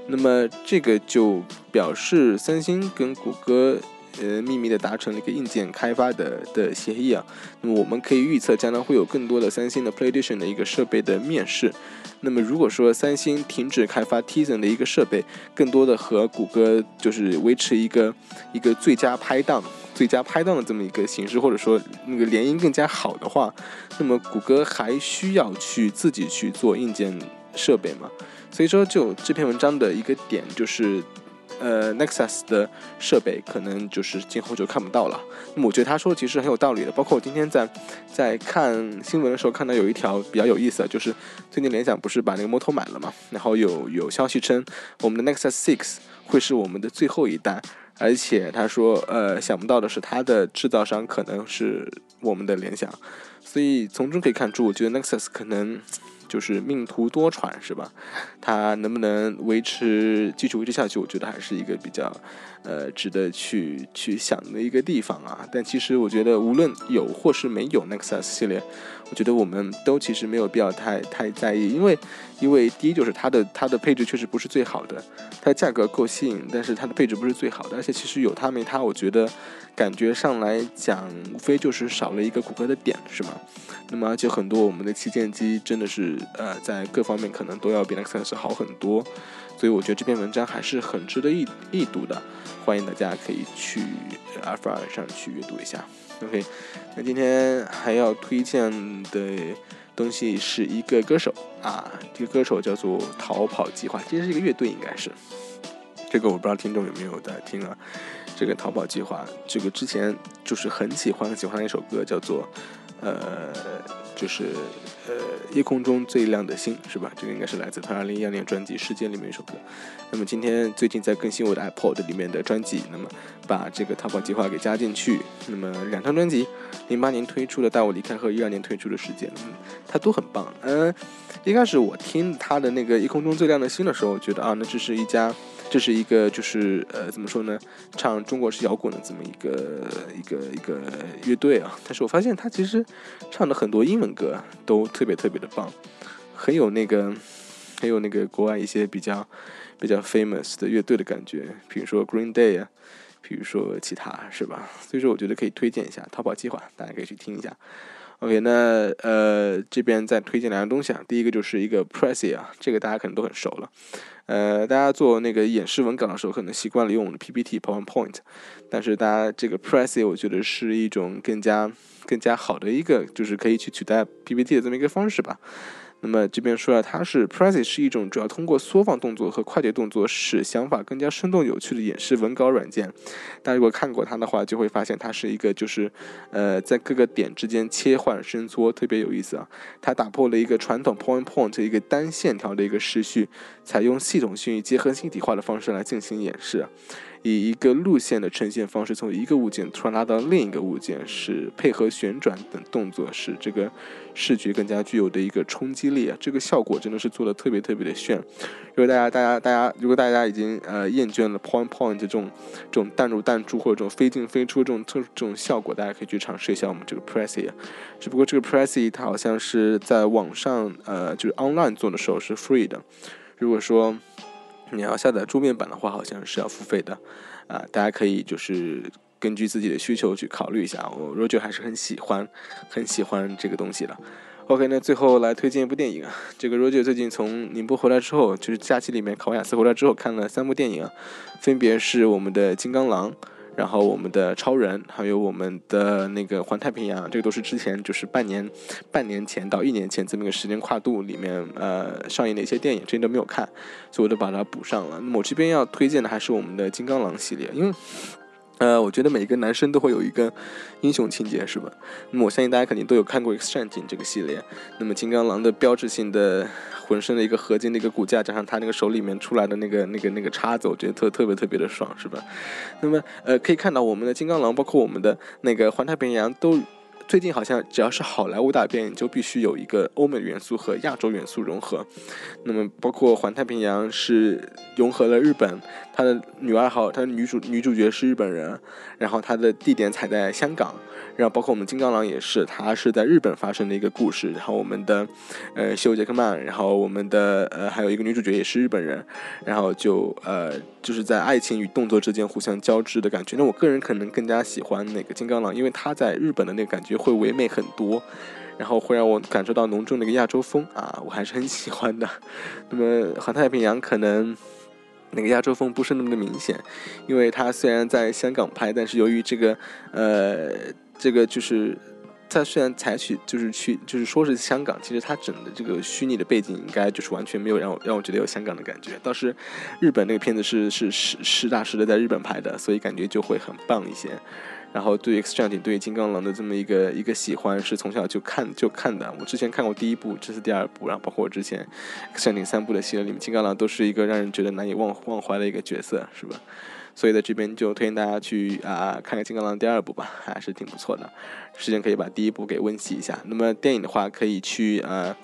那么这个就表示三星跟谷歌呃秘密的达成了一个硬件开发的的协议啊，那么我们可以预测将来会有更多的三星的 Play Edition 的一个设备的面世，那么如果说三星停止开发 Tizen 的一个设备，更多的和谷歌就是维持一个一个最佳拍档。最佳拍档的这么一个形式，或者说那个联姻更加好的话，那么谷歌还需要去自己去做硬件设备吗？所以说，就这篇文章的一个点就是，呃，Nexus 的设备可能就是今后就看不到了。那么我觉得他说其实很有道理的。包括我今天在在看新闻的时候看到有一条比较有意思的，就是最近联想不是把那个摩托买了嘛？然后有有消息称我们的 Nexus Six 会是我们的最后一代。而且他说，呃，想不到的是，他的制造商可能是我们的联想，所以从中可以看出，我觉得 Nexus 可能就是命途多舛，是吧？它能不能维持继续维持下去，我觉得还是一个比较，呃，值得去去想的一个地方啊。但其实我觉得，无论有或是没有 Nexus 系列。我觉得我们都其实没有必要太太在意，因为，因为第一就是它的它的配置确实不是最好的，它价格够吸引，但是它的配置不是最好的，而且其实有它没它，我觉得感觉上来讲，无非就是少了一个谷歌的点，是吗？那么而且很多我们的旗舰机真的是呃在各方面可能都要比 Nexus 好很多，所以我觉得这篇文章还是很值得一一读的，欢迎大家可以去阿尔法上去阅读一下。OK，那今天还要推荐的东西是一个歌手啊，这个歌手叫做逃跑计划，其实是一个乐队，应该是。这个我不知道听众有没有在听啊。这个逃跑计划，这个之前就是很喜欢很喜欢的一首歌，叫做呃，就是呃夜空中最亮的星，是吧？这个应该是来自他二零一二年专辑《时间》里面一首歌。那么今天最近在更新我的 iPod 里面的专辑，那么把这个逃跑计划给加进去。那么两张专辑，零八年推出的《带我离开》和一二年推出的《时间》，嗯，它都很棒。嗯，一开始我听他的那个《夜空中最亮的星》的时候，觉得啊，那这是一家，这是一个就是呃怎么说呢，唱中国式摇滚的这么一个一个一个乐队啊。但是我发现他其实唱的很多英文歌都特别特别的棒，很有那个 很有那个国外一些比较。比较 famous 的乐队的感觉，比如说 Green Day 啊，比如说其他是吧？所以说我觉得可以推荐一下《逃跑计划》，大家可以去听一下。OK，那呃这边再推荐两样东西啊，第一个就是一个 Prezi 啊，这个大家可能都很熟了。呃，大家做那个演示文稿的时候，可能习惯了用 PPT、PowerPoint，但是大家这个 Prezi 我觉得是一种更加更加好的一个，就是可以去取代 PPT 的这么一个方式吧。那么这边说了，它是 Prezi 是一种主要通过缩放动作和快捷动作使想法更加生动有趣的演示文稿软件。大家如果看过它的话，就会发现它是一个就是呃在各个点之间切换伸缩，特别有意思啊。它打破了一个传统 point point 一个单线条的一个时序，采用系统性与结合性体化的方式来进行演示。以一个路线的呈现方式，从一个物件突然拉到另一个物件，是配合旋转等动作，使这个视觉更加具有的一个冲击力啊！这个效果真的是做的特别特别的炫。如果大家大家大家如果大家已经呃厌倦了 point point 这种这种弹入弹出或者这种飞进飞出这种特这种效果，大家可以去尝试一下我们这个 Prezi。只不过这个 Prezi 它好像是在网上呃就是 online 做的时候是 free 的。如果说你要下载桌面版的话，好像是要付费的，啊，大家可以就是根据自己的需求去考虑一下。我 Roger 还是很喜欢，很喜欢这个东西的。OK，那最后来推荐一部电影啊，这个 Roger 最近从宁波回来之后，就是假期里面考雅思回来之后看了三部电影啊，分别是我们的《金刚狼》。然后我们的超人，还有我们的那个环太平洋，这个都是之前就是半年、半年前到一年前这么一个时间跨度里面，呃，上映的一些电影，之前都没有看，所以我就把它补上了。那么我这边要推荐的还是我们的金刚狼系列，因为。呃，我觉得每一个男生都会有一个英雄情节，是吧？那么我相信大家肯定都有看过《X 战警》这个系列。那么金刚狼的标志性的浑身的一个合金的一个骨架，加上他那个手里面出来的那个那个那个叉子，我觉得特特别特别的爽，是吧？那么呃，可以看到我们的金刚狼，包括我们的那个环太平洋都。最近好像只要是好莱坞大片，就必须有一个欧美元素和亚洲元素融合。那么，包括《环太平洋》是融合了日本，他的女二号，他的女主女主角是日本人，然后他的地点踩在香港。然后包括我们金刚狼也是，他是在日本发生的一个故事。然后我们的呃休杰克曼，然后我们的呃还有一个女主角也是日本人，然后就呃就是在爱情与动作之间互相交织的感觉。那我个人可能更加喜欢那个金刚狼，因为他在日本的那个感觉会唯美很多，然后会让我感受到浓重的一个亚洲风啊，我还是很喜欢的。那么环太平洋可能那个亚洲风不是那么的明显，因为它虽然在香港拍，但是由于这个呃。这个就是，它虽然采取就是去就是说是香港，其实它整的这个虚拟的背景应该就是完全没有让我让我觉得有香港的感觉。倒是日本那个片子是是实实打实的在日本拍的，所以感觉就会很棒一些。然后对 X 战警对金刚狼的这么一个一个喜欢是从小就看就看的。我之前看过第一部，这是第二部，然后包括我之前 X 战警三部的系列里面，金刚狼都是一个让人觉得难以忘忘怀的一个角色，是吧？所以在这边就推荐大家去啊看看《金刚狼》第二部吧，还是挺不错的。时间可以把第一部给温习一下。那么电影的话，可以去呃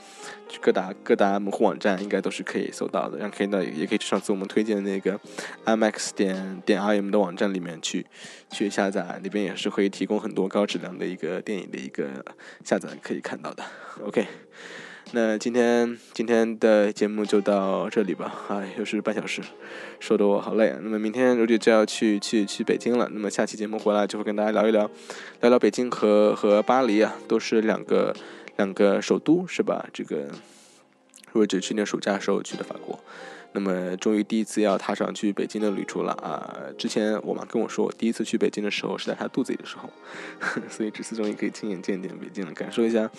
各大各大门户网站，应该都是可以搜到的。然后可以到也可以去上次我们推荐的那个 IMAX 点点 IM 的网站里面去去下载，那边也是会提供很多高质量的一个电影的一个下载可以看到的。OK。那今天今天的节目就到这里吧，哎，又是半小时，说的我好累啊。那么明天如姐就要去去去北京了，那么下期节目回来就会跟大家聊一聊，聊聊北京和和巴黎啊，都是两个两个首都是吧？这个如姐去年暑假时候去的法国。那么，终于第一次要踏上去北京的旅途了啊！之前我妈跟我说，我第一次去北京的时候是在她肚子里的时候，所以这次终于可以亲眼见见北京了，感受一下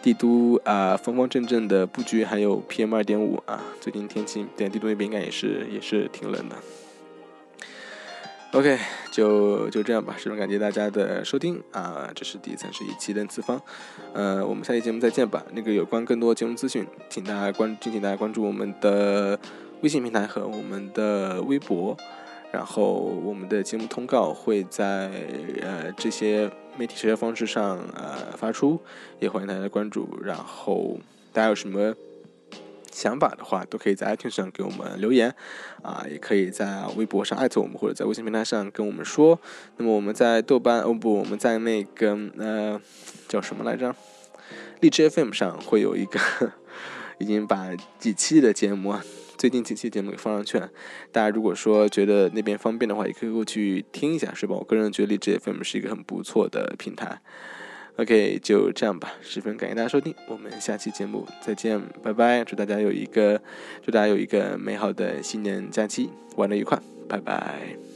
帝都啊方方正正的布局，还有 PM 二点五啊。最近天气在帝都那边应该也是也是挺冷的。OK，就就这样吧，十分感谢大家的收听啊！这是第三十一期的次方，呃，我们下期节目再见吧。那个有关更多节目资讯，请大家关，敬请大家关注我们的。微信平台和我们的微博，然后我们的节目通告会在呃这些媒体社交方式上呃发出，也欢迎大家关注。然后大家有什么想法的话，都可以在 iTunes 上给我们留言，啊，也可以在微博上艾特我们，或者在微信平台上跟我们说。那么我们在豆瓣哦不，我们在那个呃叫什么来着？荔枝 FM 上会有一个，已经把几期的节目。最近几期节目给放上去了，大家如果说觉得那边方便的话，也可以过去听一下，是吧？我个人觉得荔枝 FM 是一个很不错的平台。OK，就这样吧，十分感谢大家收听，我们下期节目再见，拜拜！祝大家有一个祝大家有一个美好的新年假期，玩的愉快，拜拜。